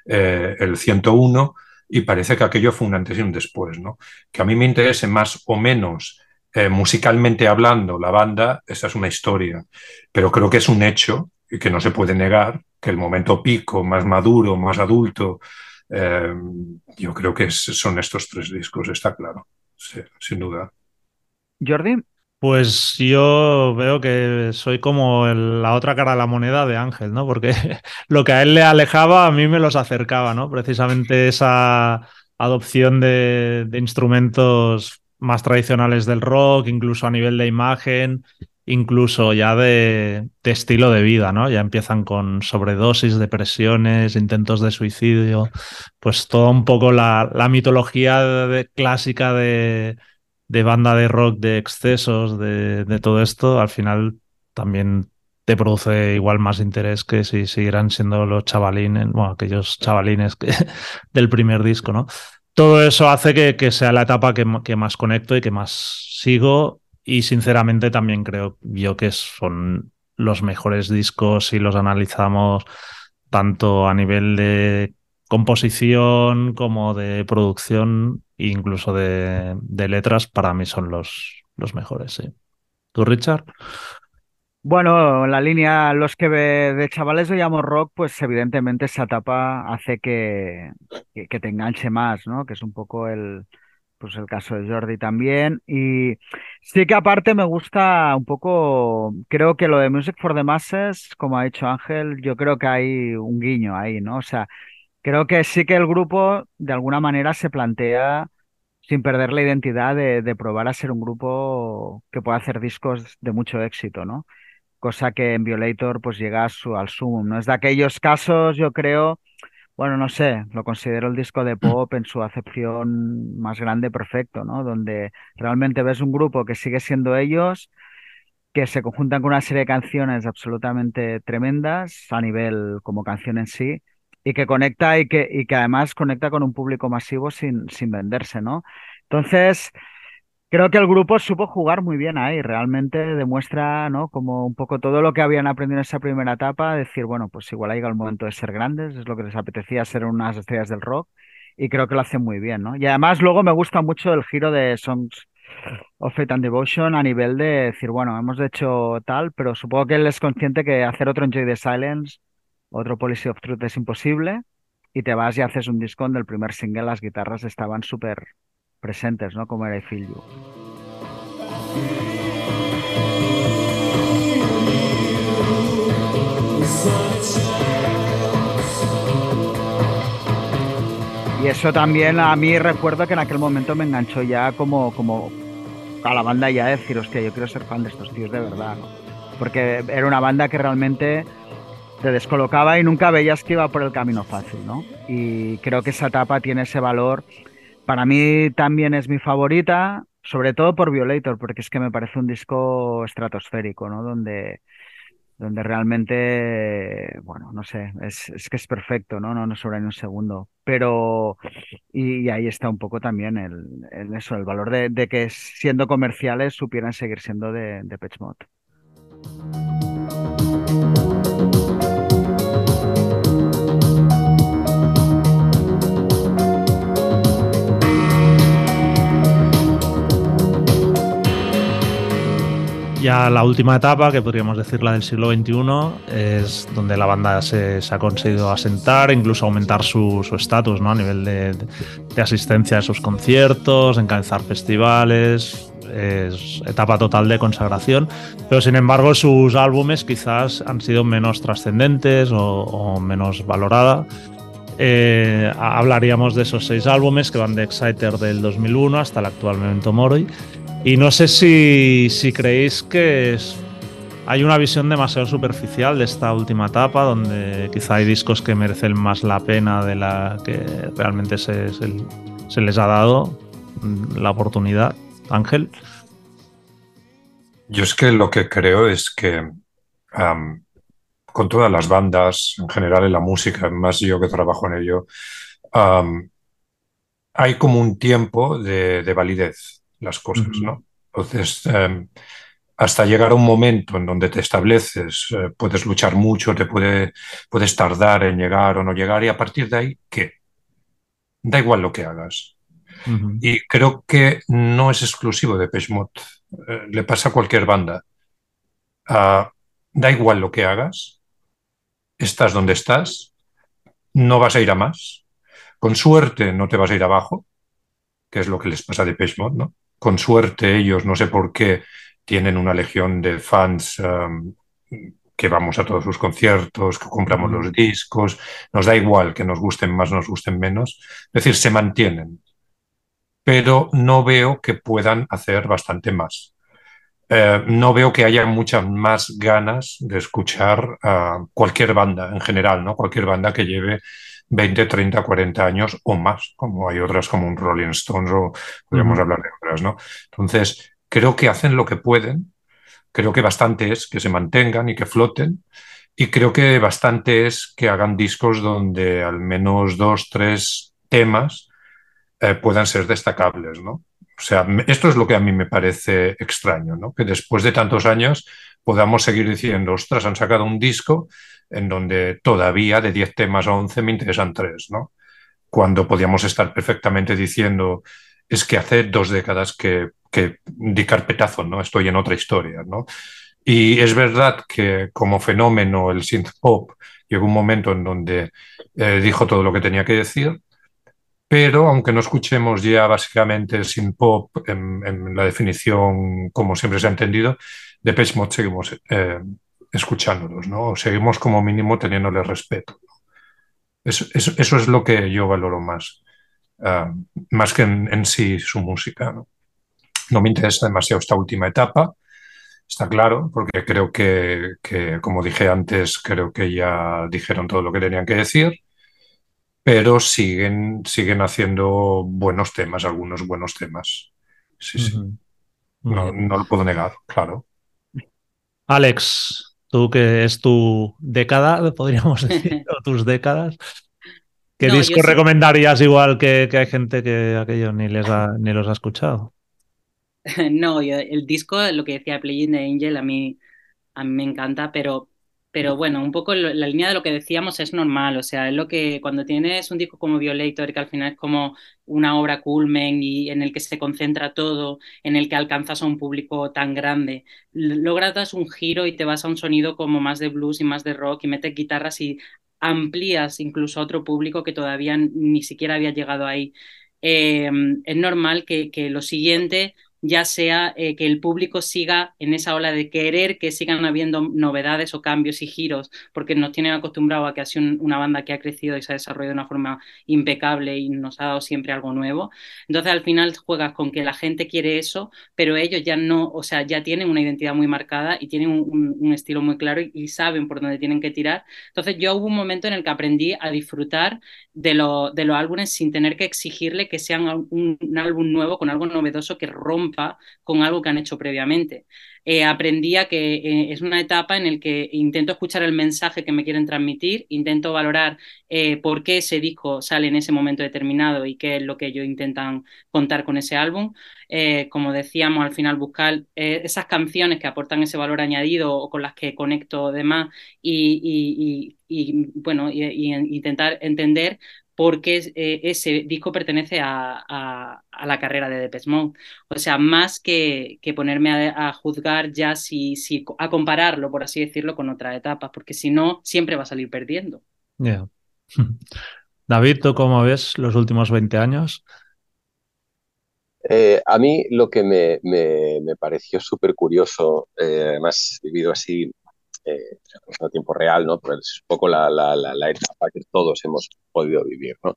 eh, el 101, y parece que aquello fue un antes y un después, ¿no? Que a mí me interese más o menos eh, musicalmente hablando la banda, esa es una historia, pero creo que es un hecho y que no se puede negar que el momento pico, más maduro, más adulto, eh, yo creo que son estos tres discos, está claro, sin duda. Jordi, pues yo veo que soy como la otra cara de la moneda de Ángel, ¿no? Porque lo que a él le alejaba, a mí me los acercaba, ¿no? Precisamente esa adopción de, instrumentos más tradicionales del rock, incluso a nivel de imagen, incluso ya de, estilo de vida, ¿no? Ya empiezan con sobredosis, depresiones, intentos de suicidio, pues todo un poco la, mitología clásica de de banda de rock, de excesos, de, todo esto, al final también te produce igual más interés que si siguieran siendo los chavalines, bueno, aquellos chavalines que, del primer disco, ¿no? Todo eso hace que, sea la etapa que, que, más conecto y que más sigo y sinceramente también creo yo que son los mejores discos si los analizamos tanto a nivel de composición como de producción incluso de, letras, para mí son los, los mejores. ¿Tú, Richard? Bueno, la línea, los que de chavales llamo rock, pues evidentemente esa etapa hace que, que, te enganche más, ¿no? Que es un poco el, pues el caso de Jordi también. Y sí que aparte me gusta un poco, creo que lo de Music for the Masses, como ha dicho Ángel, yo creo que hay un guiño ahí, ¿no? O sea, creo que sí que el grupo de alguna manera se plantea sin perder la identidad de, probar a ser un grupo que pueda hacer discos de mucho éxito, ¿no? Cosa que en Violator pues llega a su, al sumum, ¿no? Es de aquellos casos, yo creo, bueno, no sé, lo considero el disco de pop en su acepción más grande, perfecto, ¿no? Donde realmente ves un grupo que sigue siendo ellos, que se conjuntan con una serie de canciones absolutamente tremendas a nivel como canción en sí, y que conecta y que, y que además conecta con un público masivo sin, sin venderse, ¿no? Entonces, creo que el grupo supo jugar muy bien ahí, realmente demuestra, ¿no? Como un poco todo lo que habían aprendido en esa primera etapa, decir, bueno, pues igual ha llegado el momento de ser grandes, es lo que les apetecía ser unas estrellas del rock, y creo que lo hacen muy bien, ¿no? Y además luego me gusta mucho el giro de Songs of Fate and Devotion a nivel de decir, bueno, hemos hecho tal, pero supongo que él es consciente que hacer otro Enjoy the Silence otro Policy of Truth es imposible, y te vas y haces un disco donde el primer single las guitarras estaban súper presentes, ¿no? Como era I Feel You. Y eso también a mí recuerdo que en aquel momento me enganchó ya como, como a la banda ya decir, hostia, yo quiero ser fan de estos tíos de verdad, ¿no? Porque era una banda que realmente te descolocaba y nunca veías que iba por el camino fácil, ¿no? Y creo que esa etapa tiene ese valor. Para mí también es mi favorita, sobre todo por Violator, porque es que me parece un disco estratosférico, ¿no? Donde, donde realmente, bueno, no sé, es, que es perfecto, ¿no? No nos sobra ni un segundo. Pero, y, ahí está un poco también el, eso, el valor de, que siendo comerciales supieran seguir siendo de, de ya la última etapa, que podríamos decir la del siglo XXI, es donde la banda se, ha conseguido asentar, incluso aumentar su estatus ¿no? a nivel de, asistencia a sus conciertos, encabezar festivales, es etapa total de consagración, pero sin embargo sus álbumes quizás han sido menos trascendentes o, menos valorada. Eh, hablaríamos de esos seis álbumes que van de Exciter del 2001 hasta el actual Memento Mori y no sé si, creéis que hay una visión demasiado superficial de esta última etapa, donde quizá hay discos que merecen más la pena de la que realmente se, les ha dado la oportunidad. Ángel. Yo es que lo que creo es que con todas las bandas, en general en la música, más yo que trabajo en ello, hay como un tiempo de validez las cosas, ¿no? Entonces, em, hasta llegar a un momento en donde te estableces, eh, puedes luchar mucho, te puede, puedes tardar en llegar o no llegar, y a partir de ahí, ¿qué? Da igual lo que hagas. Y creo que no es exclusivo de Peshmot, eh, le pasa a cualquier banda. Ah, da igual lo que hagas, estás donde estás, no vas a ir a más. Con suerte no te vas a ir abajo, que es lo que les pasa de Peshmot, ¿no? Con suerte ellos, no sé por qué, tienen una legión de fans um, que vamos a todos sus conciertos, que compramos los discos, nos da igual que nos gusten más, nos gusten menos, es decir, se mantienen, pero no veo que puedan hacer bastante más. Eh, no veo que haya muchas más ganas de escuchar a cualquier banda en general, ¿no? Cualquier banda que lleve 20, 30, 40 años o más, como hay otras como un Rolling Stones o podríamos hablar de otras, ¿no? Entonces, creo que hacen lo que pueden, creo que bastante es que se mantengan y que floten, y creo que bastante es que hagan discos donde al menos dos, tres temas eh, puedan ser destacables, ¿no? O sea, esto es lo que a mí me parece extraño, ¿no? Que después de tantos años podamos seguir diciendo, ostras, han sacado un disco en donde todavía de 10 temas a 11 me interesan 3, ¿no? Cuando podíamos estar perfectamente diciendo, es que hace dos décadas que, que di carpetazo, ¿no? Estoy en otra historia, ¿no? Y es verdad que como fenómeno el synth pop llegó un momento en donde eh, dijo todo lo que tenía que decir, pero aunque no escuchemos ya básicamente el synth pop en, la definición como siempre se ha entendido, de Mode seguimos eh, escuchándolos, ¿no? Seguimos como mínimo teniéndole respeto. Eso, es lo que yo valoro más, ah, más que en, sí su música. ¿no? ¿no? me interesa demasiado esta última etapa, está claro, porque creo que, como dije antes, creo que ya dijeron todo lo que tenían que decir, pero siguen, siguen haciendo buenos temas, algunos buenos temas. Sí, sí. no, no lo puedo negar, claro. Alex, Tú que es tu década, podríamos decir, o tus décadas. ¿Qué discos recomendarías igual que, hay gente que aquello ni, les ni los ha escuchado? No, el disco, lo que decía Playing the Angel, a mí, a mí me encanta, pero pero bueno, un poco la línea de lo que decíamos es normal, o sea, es lo que cuando tienes un disco como Violator, que al final es como una obra culmen y en el que se concentra todo, en el que alcanzas a un público tan grande, logras un giro y te vas a un sonido como más de blues y más de rock y metes guitarras y amplías incluso a otro público que todavía ni siquiera había llegado ahí. Eh, es normal que, que lo siguiente ya sea eh, que el público siga en esa ola de querer que sigan habiendo novedades o cambios y giros, porque nos tienen acostumbrado a que ha sido una banda que ha crecido y se ha desarrollado de una forma impecable y nos ha dado siempre algo nuevo. Entonces al final juegas con que la gente quiere eso, pero ellos ya no, o sea, ya tienen una identidad muy marcada y tienen un, estilo muy claro y, saben por dónde tienen que tirar. Entonces yo hubo un momento en el que aprendí a disfrutar de, de los álbumes sin tener que exigirle que sean un álbum nuevo con algo novedoso que rompa con algo que han hecho previamente. Eh, aprendía que eh, es una etapa en la que intento escuchar el mensaje que me quieren transmitir, intento valorar eh, por qué ese disco sale en ese momento determinado y qué es lo que ellos intentan contar con ese álbum. como decíamos, al final buscar esas canciones que aportan ese valor añadido o con las que conecto demás y, y bueno, intentar entender por qué eh, ese disco pertenece a, la carrera de Depeche Mode. O sea, más que, que ponerme a, juzgar ya si, si, a compararlo, por así decirlo, con otras etapas, porque si no, siempre va a salir perdiendo. David, ¿tú cómo ves los últimos 20 años? Eh, a mí lo que me, me, pareció súper curioso, eh, además vivido así eh, tiempo real, ¿no? Es un poco la, etapa que todos hemos podido vivir, ¿no?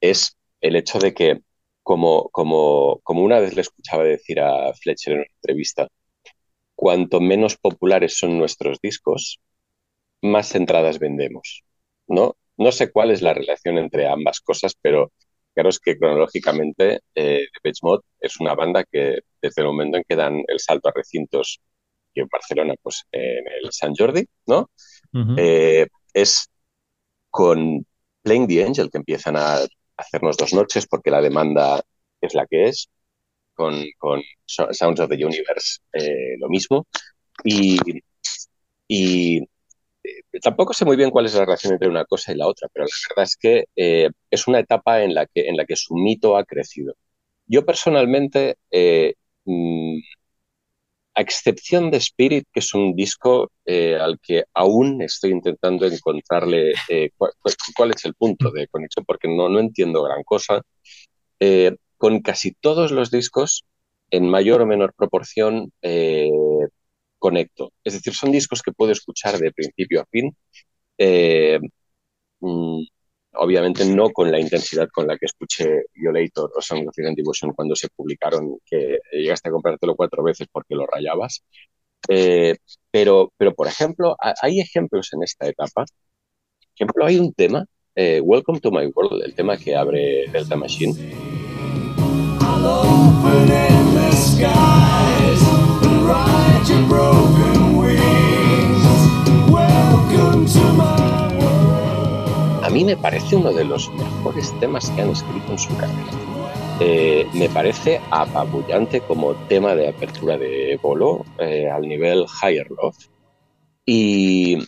Es el hecho de que, como, como, como una vez le escuchaba decir a Fletcher en una entrevista, cuanto menos populares son nuestros discos, más entradas vendemos, ¿no? No sé cuál es la relación entre ambas cosas, pero claro es que cronológicamente eh, Depeche Mode es una banda que desde el momento en que dan el salto a recintos y en Barcelona, pues en el San Jordi, ¿no? Eh, es con Playing the Angel que empiezan a hacernos dos noches porque la demanda es la que es, con, con Sounds of the Universe eh, lo mismo, y, y eh, tampoco sé muy bien cuál es la relación entre una cosa y la otra, pero la verdad es que es una etapa en la que, en la que su mito ha crecido. Yo personalmente mm, a excepción de Spirit, que es un disco eh, al que aún estoy intentando encontrarle eh, cuál, es el punto de conexión, porque no, no entiendo gran cosa, eh, con casi todos los discos, en mayor o menor proporción, conecto. Es decir, son discos que puedo escuchar de principio a fin. Mm, obviamente no con la intensidad con la que escuché Violator o Song of Devotion cuando se publicaron, que llegaste a comprártelo cuatro veces porque lo rayabas. Eh, pero, pero, por ejemplo, hay ejemplos en esta etapa. Por ejemplo, hay un tema, eh, Welcome to My World, el tema que abre Delta Machine. a parece uno de los mejores temas que han escrito en su carrera. Eh, me parece apabullante como tema de apertura de bolo eh, al nivel Higher Love. Y,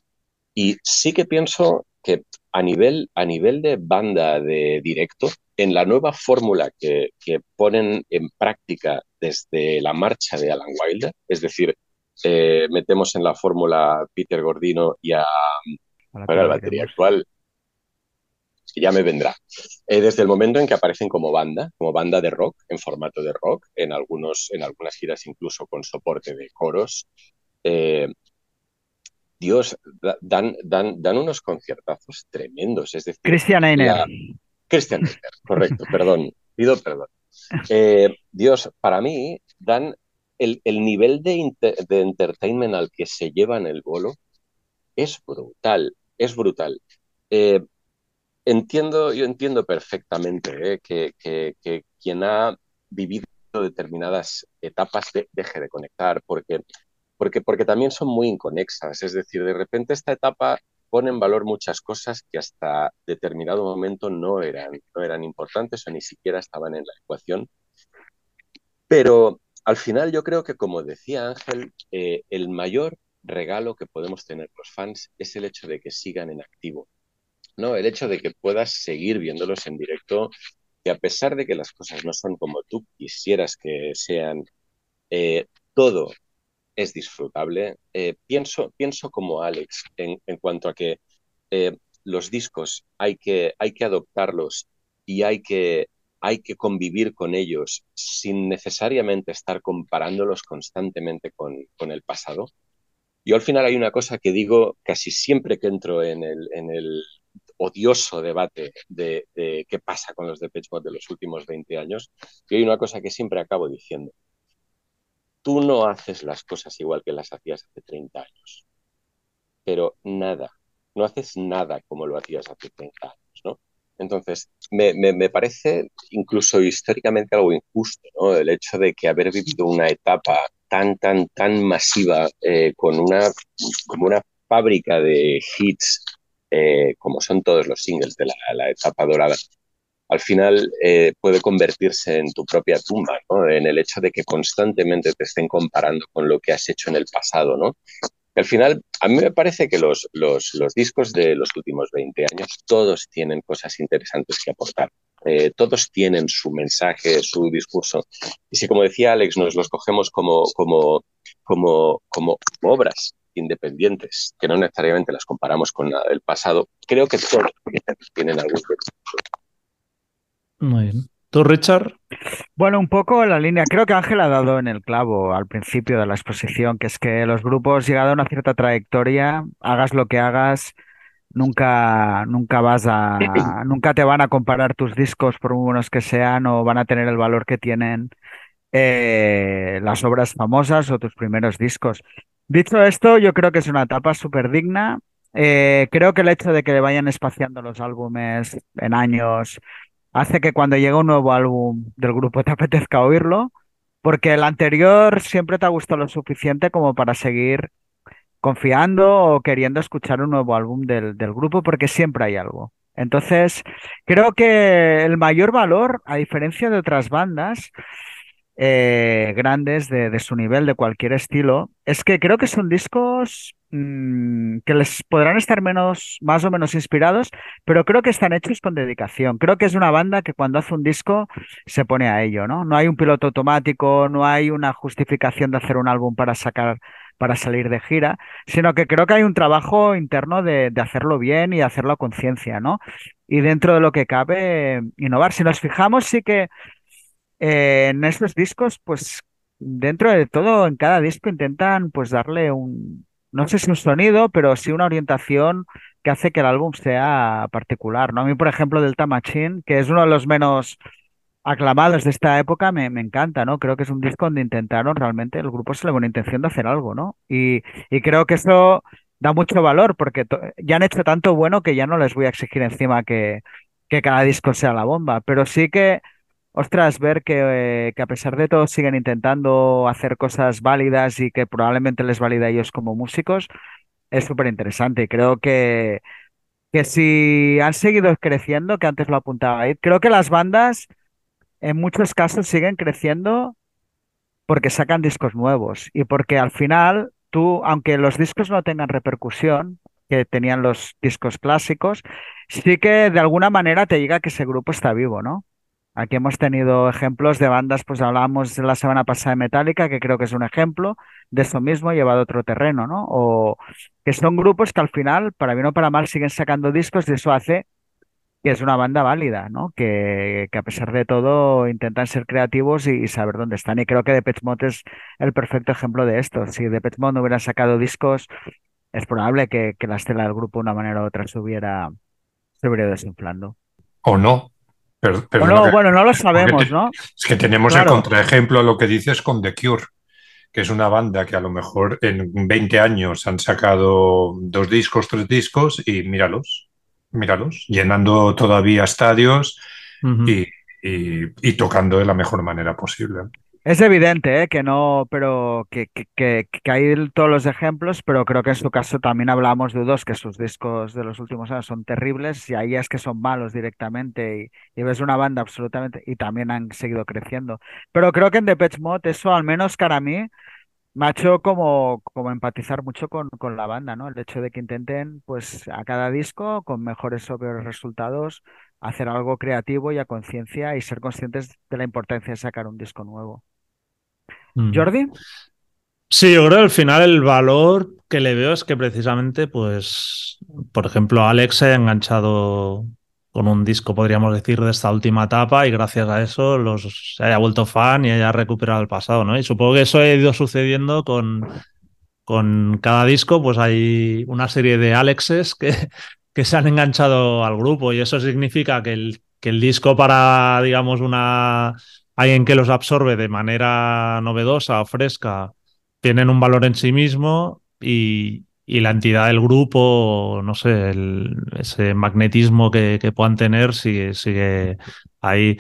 sí que pienso que a nivel, a nivel de banda de directo, en la nueva fórmula que, ponen en práctica desde la marcha de Alan Wilder, es decir, eh, metemos en la fórmula Peter Gordino y a, para la batería actual ya me vendrá. Eh, desde el momento en que aparecen como banda, como banda de rock, en formato de rock, en, algunos, en algunas giras incluso con soporte de coros, eh, Dios, dan, dan, dan unos conciertazos tremendos. Es decir, Christian Einer. Christian Einer, correcto, perdón, pido perdón. Eh, Dios, para mí, dan el, el nivel de, de entertainment al que se llevan el bolo es brutal, es brutal. Eh, entiendo, yo entiendo perfectamente ¿eh? que, quien ha vivido determinadas etapas deje de conectar, porque, porque, porque también son muy inconexas. Es decir, de repente esta etapa pone en valor muchas cosas que hasta determinado momento no eran, no eran importantes o ni siquiera estaban en la ecuación. Pero al final yo creo que, como decía Ángel, eh, el mayor regalo que podemos tener los fans es el hecho de que sigan en activo, ¿no? El hecho de que puedas seguir viéndolos en directo, que a pesar de que las cosas no son como tú quisieras que sean, eh, todo es disfrutable. Eh, pienso, pienso como Alex en, cuanto a que eh, los discos hay que, hay que adoptarlos y hay que, hay que convivir con ellos sin necesariamente estar comparándolos constantemente con, con el pasado. Yo al final hay una cosa que digo casi siempre que entro en el, en el odioso debate de, qué pasa con los de de los últimos 20 años, y hay una cosa que siempre acabo diciendo. Tú no haces las cosas igual que las hacías hace 30 años, pero nada, no haces nada como lo hacías hace 30 años, ¿no? Entonces, me, parece incluso históricamente algo injusto, ¿no? El hecho de que haber vivido una etapa tan, tan, tan masiva, eh, con una, como una fábrica de hits eh, como son todos los singles de la, etapa dorada, al final eh, puede convertirse en tu propia tumba, en el hecho de que constantemente te estén comparando con lo que has hecho en el pasado. ¿no? al final, a mí me parece que los, los, discos de los últimos 20 años, todos tienen cosas interesantes que aportar. Eh, todos tienen su mensaje, su discurso. Y si, como decía Alex, nos los cogemos como, como, como, como obras independientes, que no necesariamente las comparamos con la del pasado, creo que todos tienen algún Muy bien. ¿Tú, Richard? Bueno, un poco la línea. Creo que Ángel ha dado en el clavo al principio de la exposición, que es que los grupos, llegado a una cierta trayectoria, hagas lo que hagas, nunca, nunca vas a, nunca te van a comparar tus discos por muy buenos que sean o van a tener el valor que tienen eh, las obras famosas o tus primeros discos. Dicho esto, yo creo que es una etapa súper digna. Eh, creo que el hecho de que le vayan espaciando los álbumes en años hace que cuando llega un nuevo álbum del grupo te apetezca oírlo, porque el anterior siempre te ha gustado lo suficiente como para seguir confiando o queriendo escuchar un nuevo álbum del, del grupo, porque siempre hay algo. Entonces, creo que el mayor valor, a diferencia de otras bandas, eh, grandes de, de, su nivel, de cualquier estilo, es que creo que son discos mm, que les podrán estar menos, más o menos inspirados, pero creo que están hechos con dedicación. Creo que es una banda que cuando hace un disco se pone a ello, ¿no? No hay un piloto automático, no hay una justificación de hacer un álbum para sacar para salir de gira, sino que creo que hay un trabajo interno de, de hacerlo bien y hacerlo a conciencia, ¿no? Y dentro de lo que cabe, innovar. Si nos fijamos, sí que eh, en estos discos, pues dentro de todo, en cada disco intentan pues darle un, no sé si un sonido, pero sí una orientación que hace que el álbum sea particular, ¿no? A mí, por ejemplo, Delta Machine, que es uno de los menos aclamados de esta época, me, me encanta, ¿no? Creo que es un disco donde intentaron realmente, el grupo se le buena intención de hacer algo, ¿no? Y, y creo que eso da mucho valor porque ya han hecho tanto bueno que ya no les voy a exigir encima que, que cada disco sea la bomba, pero sí que ostras, ver que, que, a pesar de todo siguen intentando hacer cosas válidas y que probablemente les valida a ellos como músicos, es súper interesante. Creo que, que si han seguido creciendo, que antes lo apuntaba ahí, creo que las bandas en muchos casos siguen creciendo porque sacan discos nuevos y porque al final tú, aunque los discos no tengan repercusión, que tenían los discos clásicos, sí que de alguna manera te llega que ese grupo está vivo, ¿no? Aquí hemos tenido ejemplos de bandas, pues hablábamos la semana pasada de Metallica, que creo que es un ejemplo de eso mismo llevado a otro terreno, ¿no? O que son grupos que al final, para bien o para mal, siguen sacando discos y eso hace que es una banda válida, ¿no? Que, a pesar de todo intentan ser creativos y, saber dónde están. Y creo que Depeche Mode es el perfecto ejemplo de esto. Si Depeche Mode no hubiera sacado discos, es probable que, que la estela del grupo de una manera u otra se hubiera, se hubiera desinflando. O no, bueno, no lo sabemos, ¿no? Es que tenemos el contraejemplo a lo que dices con The Cure, que es una banda que a lo mejor en 20 años han sacado dos discos, tres discos y míralos, míralos, llenando todavía estadios y, tocando de la mejor manera posible. Es evidente ¿eh? que no, pero que, que, que, hay todos los ejemplos, pero creo que en su caso también hablamos de dos, que sus discos de los últimos años son terribles y ahí es que son malos directamente y, ves una banda absolutamente y también han seguido creciendo. Pero creo que en Depeche Mode eso al menos para mí me ha hecho como, como empatizar mucho con, con la banda, ¿no? El hecho de que intenten pues a cada disco con mejores o peores resultados hacer algo creativo y a conciencia y ser conscientes de la importancia de sacar un disco nuevo. Mm. Jordi. Sí, yo creo que al final el valor que le veo es que precisamente, pues, por ejemplo, Alex se ha enganchado con un disco, podríamos decir, de esta última etapa y gracias a eso los, se haya vuelto fan y haya recuperado el pasado, ¿no? Y supongo que eso ha ido sucediendo con, con cada disco, pues hay una serie de Alexes que, que se han enganchado al grupo y eso significa que el, que el disco para, digamos, una alguien que los absorbe de manera novedosa fresca, tienen un valor en sí mismo y, la entidad del grupo, no sé, ese magnetismo que, puedan tener sigue, sigue ahí.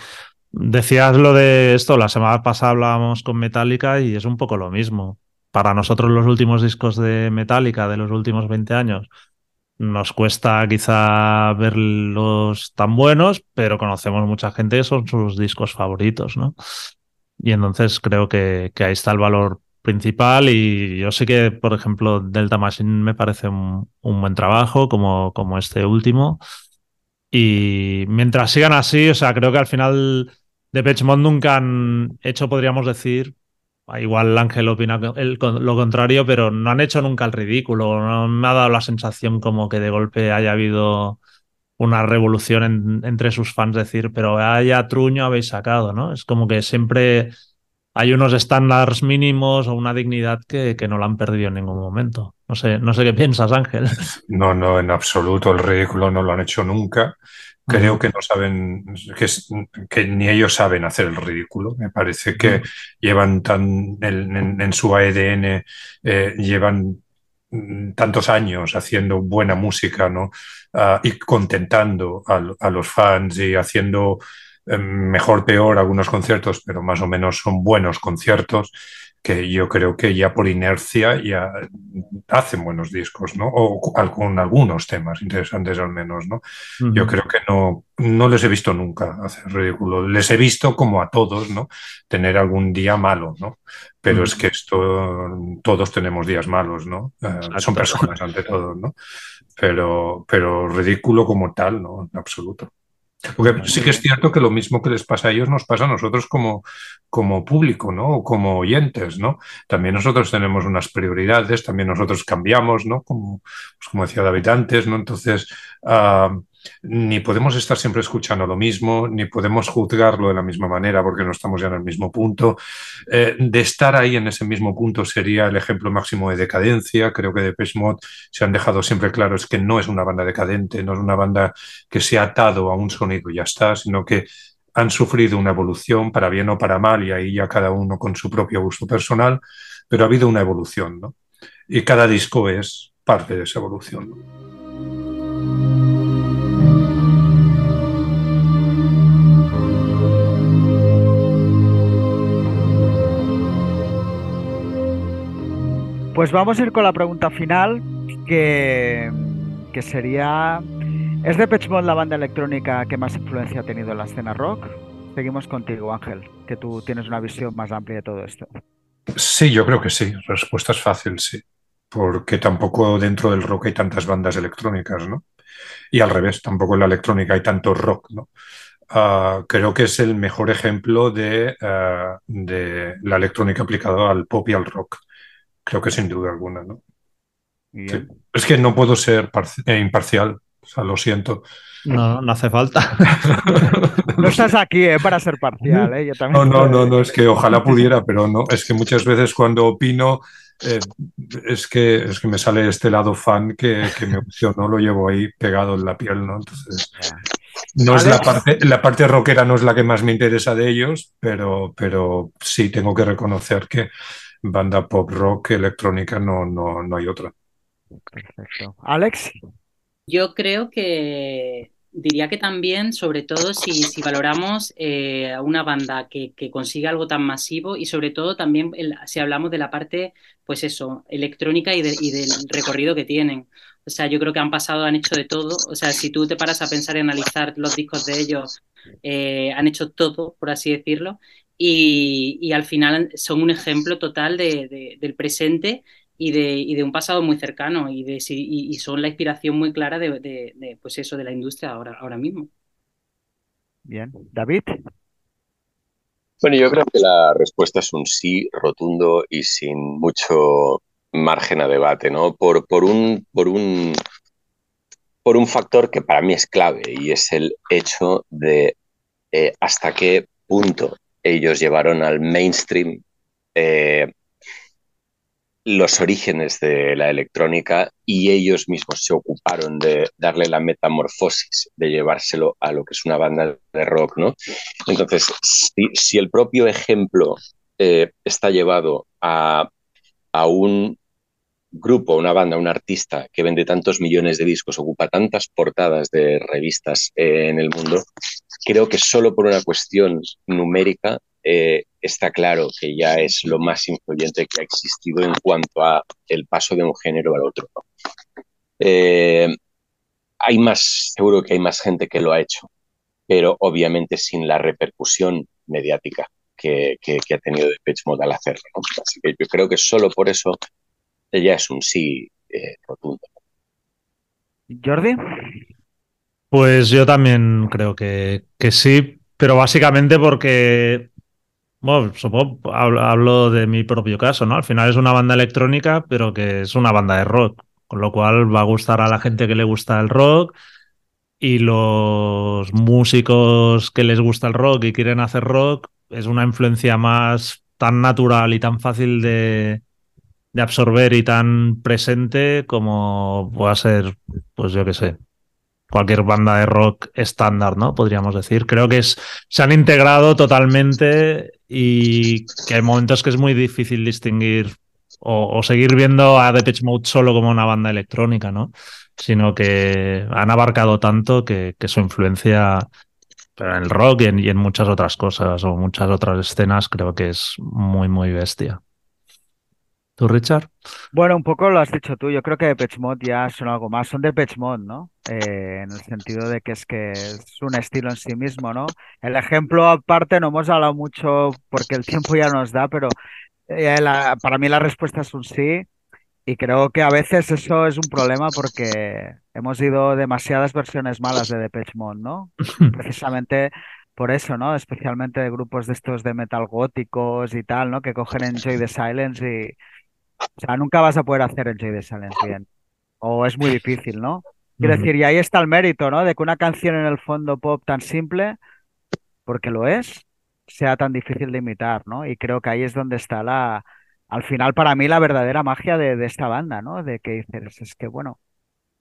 Decías lo de esto, la semana pasada hablábamos con Metallica y es un poco lo mismo. Para nosotros los últimos discos de Metallica de los últimos 20 años nos cuesta quizá verlos tan buenos, pero conocemos mucha gente que son sus discos favoritos, ¿no? Y entonces creo que, ahí está el valor principal y yo sé que, por ejemplo, Delta Machine me parece un, buen trabajo como, como este último. Y mientras sigan así, o sea, creo que al final de Mode nunca han hecho, podríamos decir, igual Ángel opina lo contrario, pero no han hecho nunca el ridículo. No me ha dado la sensación como que de golpe haya habido una revolución entre sus fans, decir, pero haya truño habéis sacado, ¿no? Es como que siempre hay unos estándares mínimos o una dignidad que, que, no la han perdido en ningún momento. No sé, no sé qué piensas, Ángel. No, no, en absoluto. El ridículo no lo han hecho nunca. Creo que no saben, que, que, ni ellos saben hacer el ridículo. Me parece que llevan tan en, su ADN, eh, llevan tantos años haciendo buena música, ¿no? Ah, y contentando a, a, los fans y haciendo eh, mejor, peor algunos conciertos, pero más o menos son buenos conciertos que yo creo que ya por inercia ya hacen buenos discos, ¿no? O con algunos temas interesantes al menos, ¿no? Yo creo que no, no les he visto nunca hacer ridículo. Les he visto como a todos, ¿no? Tener algún día malo, ¿no? Pero es que esto, todos tenemos días malos, ¿no? Eh, son personas ante todo, ¿no? Pero, pero ridículo como tal, ¿no? En absoluto. Porque sí que es cierto que lo mismo que les pasa a ellos nos pasa a nosotros como, como público, ¿no? O como oyentes, ¿no? También nosotros tenemos unas prioridades, también nosotros cambiamos, ¿no? Como, pues como decía David antes, ¿no? Entonces, uh, ni podemos estar siempre escuchando lo mismo, ni podemos juzgarlo de la misma manera porque no estamos ya en el mismo punto. Eh, de estar ahí en ese mismo punto sería el ejemplo máximo de decadencia. Creo que de Mod se han dejado siempre claro es que no es una banda decadente, no es una banda que se ha atado a un sonido y ya está, sino que han sufrido una evolución para bien o para mal y ahí ya cada uno con su propio gusto personal, pero ha habido una evolución, ¿no? Y cada disco es parte de esa evolución. Pues vamos a ir con la pregunta final, que, que sería, ¿es de Mode la banda electrónica que más influencia ha tenido en la escena rock? Seguimos contigo, Ángel, que tú tienes una visión más amplia de todo esto. Sí, yo creo que sí. Respuesta es fácil, sí. Porque tampoco dentro del rock hay tantas bandas electrónicas, ¿no? Y al revés, tampoco en la electrónica hay tanto rock, ¿no? Ah, creo que es el mejor ejemplo de, ah, de, la electrónica aplicada al pop y al rock. Creo que sin duda alguna, ¿no? Es que no puedo ser eh, imparcial, o sea, lo siento. No, no hace falta. no estás aquí eh, para ser parcial, ¿eh? no, no, no, no, es que ojalá pudiera, pero no, es que muchas veces cuando opino eh, es, que, es que me sale este lado fan que, que me no lo llevo ahí pegado en la piel, ¿no? Entonces, no es la parte, la parte rockera no es la que más me interesa de ellos, pero, pero sí tengo que reconocer que banda pop rock electrónica no, no, no hay otra. Perfecto. Alex. Yo creo que diría que también, sobre todo si, si valoramos eh, a una banda que, que, consigue algo tan masivo y sobre todo también si hablamos de la parte, pues eso, electrónica y, y, del recorrido que tienen. O sea, yo creo que han pasado, han hecho de todo. O sea, si tú te paras a pensar y analizar los discos de ellos, eh, han hecho todo, por así decirlo y, al final son un ejemplo total de, del presente y de, de, un pasado muy cercano y, de, y, son la inspiración muy clara de, pues eso, de la industria ahora, ahora mismo. Bien, David. Bueno, yo creo que la respuesta es un sí rotundo y sin mucho margen a debate, ¿no? Por, por, un, por, un, por un factor que para mí es clave y es el hecho de eh, hasta qué punto ellos llevaron al mainstream eh, los orígenes de la electrónica y ellos mismos se ocuparon de darle la metamorfosis, de llevárselo a lo que es una banda de rock, ¿no? Entonces, si, el propio ejemplo eh, está llevado a, a un grupo, una banda, un artista que vende tantos millones de discos, ocupa tantas portadas de revistas eh, en el mundo, creo que solo por una cuestión numérica eh, está claro que ya es lo más influyente que ha existido en cuanto a el paso de un género al otro. Eh, hay más, seguro que hay más gente que lo ha hecho, pero obviamente sin la repercusión mediática que, ha tenido Depeche Mode al hacerlo. Así que yo creo que solo por eso ella es un sí eh, rotundo. Jordi. Pues yo también creo que, que sí, pero básicamente porque bueno, supongo, hablo, de mi propio caso, ¿no? Al final es una banda electrónica, pero que es una banda de rock, con lo cual va a gustar a la gente que le gusta el rock y los músicos que les gusta el rock y quieren hacer rock es una influencia más tan natural y tan fácil de, de absorber y tan presente como pueda ser, pues yo qué sé, cualquier banda de rock estándar, ¿no? Podríamos decir. Creo que es, se han integrado totalmente y que hay momentos que es muy difícil distinguir o, seguir viendo a Depeche Mode solo como una banda electrónica, ¿no? Sino que han abarcado tanto que, su influencia en el rock y en, muchas otras cosas o muchas otras escenas creo que es muy, muy bestia. ¿Tú, Richard? Bueno, un poco lo has dicho tú. Yo creo que Depeche Mode ya son algo más. Son Depeche Mode, ¿no? Eh, en el sentido de que es que es un estilo en sí mismo, ¿no? El ejemplo aparte no hemos hablado mucho porque el tiempo ya nos da, pero eh, para mí la respuesta es un sí. Y creo que a veces eso es un problema porque hemos ido demasiadas versiones malas de Depeche Mode, ¿no? Precisamente por eso, ¿no? Especialmente de grupos de estos de metal góticos y tal, ¿no? Que cogen Enjoy the Silence y o sea, nunca vas a poder hacer el Joy de Silence bien. O es muy difícil, ¿no? Quiero decir, y ahí está el mérito, ¿no? De que una canción en el fondo pop tan simple, porque lo es, sea tan difícil de imitar, ¿no? Y creo que ahí es donde está la, al final para mí la verdadera magia de, de esta banda, ¿no? De que dices, es que bueno,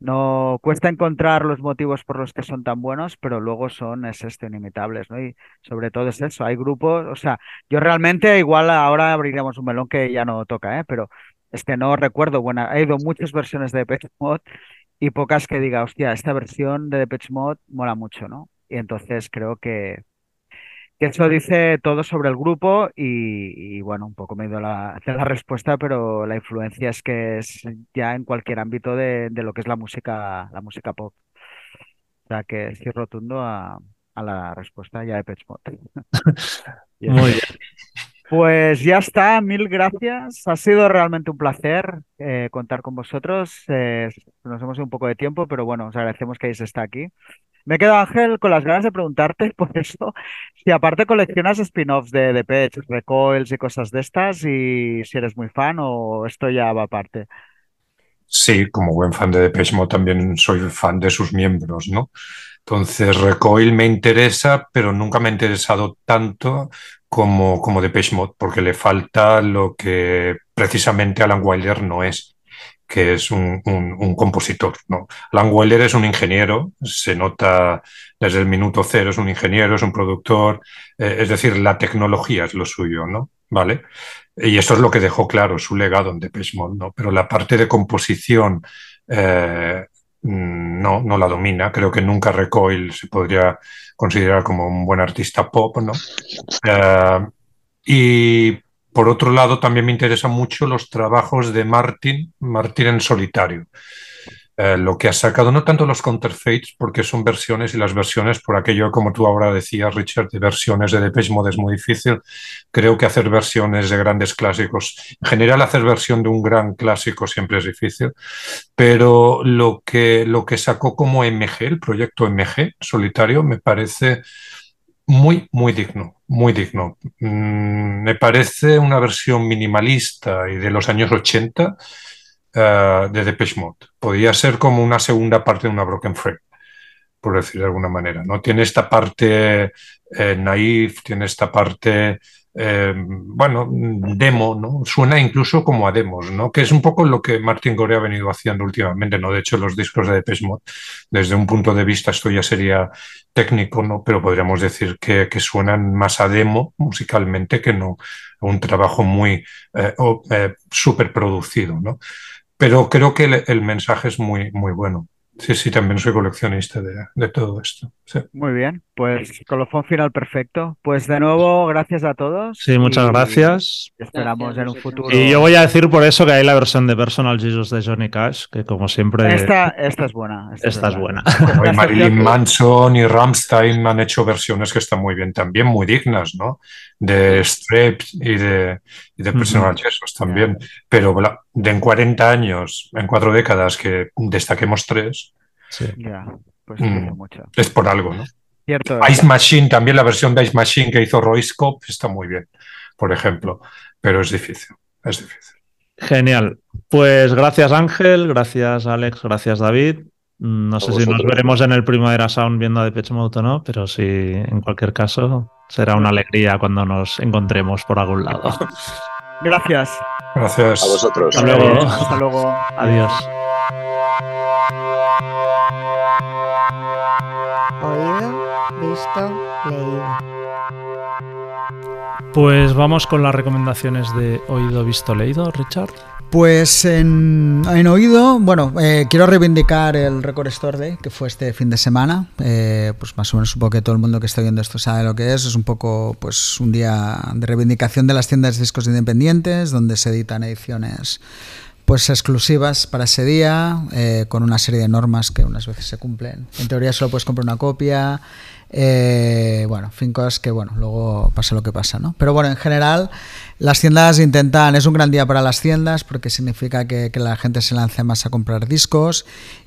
no cuesta encontrar los motivos por los que son tan buenos, pero luego son, es esto, inimitables, ¿no? Y sobre todo es eso, hay grupos, o sea, yo realmente igual ahora abriríamos un melón que ya no toca, ¿eh? Pero es que no recuerdo, bueno, he ido muchas versiones de Depeche Mode y pocas que diga, hostia, esta versión de Depeche Mode mola mucho, ¿no? Y entonces creo que, que eso dice todo sobre el grupo y, bueno, un poco me a la, la respuesta, pero la influencia es que es ya en cualquier ámbito de, de lo que es la música, la música pop. O sea que sí rotundo a, a la respuesta ya de Mode. Muy bien. Pues ya está, mil gracias. Ha sido realmente un placer eh, contar con vosotros. Eh, nos hemos ido un poco de tiempo, pero bueno, os agradecemos que hayáis estado aquí. Me quedo, Ángel, con las ganas de preguntarte por eso, si aparte coleccionas spin-offs de, de Pets, recoils y cosas de estas, y si eres muy fan o esto ya va aparte. Sí, como buen fan de Depeche también soy fan de sus miembros, ¿no? Entonces, Recoil me interesa, pero nunca me ha interesado tanto como, como Depeche porque le falta lo que precisamente Alan Wilder no es, que es un, compositor. ¿no? Alan Wilder es un ingeniero, se nota desde el minuto cero, es un ingeniero, es un productor, eh, es decir, la tecnología es lo suyo, ¿no? ¿Vale? Y eso es lo que dejó claro su legado en Depeche Mode, ¿no? Pero la parte de composición eh, no, no la domina. Creo que nunca Recoil se podría considerar como un buen artista pop, ¿no? Eh, y por otro lado, también me interesan mucho los trabajos de Martin, Martin en solitario. Eh, lo que ha sacado, no tanto los counterfeits, porque son versiones y las versiones, por aquello, como tú ahora decías, Richard, de versiones de Depeche Mode es muy difícil. Creo que hacer versiones de grandes clásicos, en general, hacer versión de un gran clásico siempre es difícil, pero lo que, lo que sacó como MG, el proyecto MG solitario, me parece muy, muy digno, muy digno. Mm, me parece una versión minimalista y de los años 80 eh, de Depeche Mode. Podría ser como una segunda parte de una Broken Frame, por decir de alguna manera. ¿no? Tiene esta parte eh, naif, tiene esta parte, eh, bueno, demo, ¿no? Suena incluso como a demos, ¿no? Que es un poco lo que Martin Gore ha venido haciendo últimamente, ¿no? De hecho, los discos de Depeche Mode, desde un punto de vista, esto ya sería técnico, ¿no? Pero podríamos decir que, suenan más a demo musicalmente que no un trabajo muy súper producido, ¿no? pero creo que el, mensaje es muy, muy bueno. Sí, sí, también soy coleccionista de, todo esto. Muy bien, pues colofón final perfecto. Pues de nuevo, gracias a todos. Sí, muchas gracias. Esperamos en un futuro. Y yo voy a decir por eso que hay la versión de Personal Jesus de Johnny Cash, que como siempre. Esta, esta es buena. Esta, es, buena. Como Marilyn Manson y Ramstein han hecho versiones que están muy bien, también muy dignas, ¿no? De Streps y de, y de Personal Jesus también. Pero de en 40 años, en cuatro décadas, que destaquemos tres. Sí. pues mm. mucho. Es por algo, ¿no? Cierto. Ice Machine, también la versión de Ice Machine que hizo Royce Cobb está muy bien, por ejemplo. Pero es difícil, es difícil. Genial. Pues gracias Ángel, gracias Alex, gracias David. No sé si nos veremos en el Primavera Sound viendo a Depeche Mode o no, pero sí, en cualquier caso, será una alegría cuando nos encontremos por algún lado. Gracias. Gracias. A vosotros. Hasta luego. Hasta luego. Adiós. Oído, visto. Pues vamos con las recomendaciones de oído, visto, leído, Richard. Pues en, oído, bueno, eh, quiero reivindicar el Record Store Day, que fue este fin de semana. Eh, pues más o menos supongo que todo el mundo que está viendo esto sabe lo que es. Es un poco pues un día de reivindicación de las tiendas de discos independientes, donde se editan ediciones pues exclusivas para ese día, eh, con una serie de normas que unas veces se cumplen. En teoría solo puedes comprar una copia. Bueno, fin, que bueno, luego pasa lo que pasa, ¿no? Pero bueno, en general las tiendas intentan, es un gran día para las tiendas porque significa que, la gente se lance más a comprar discos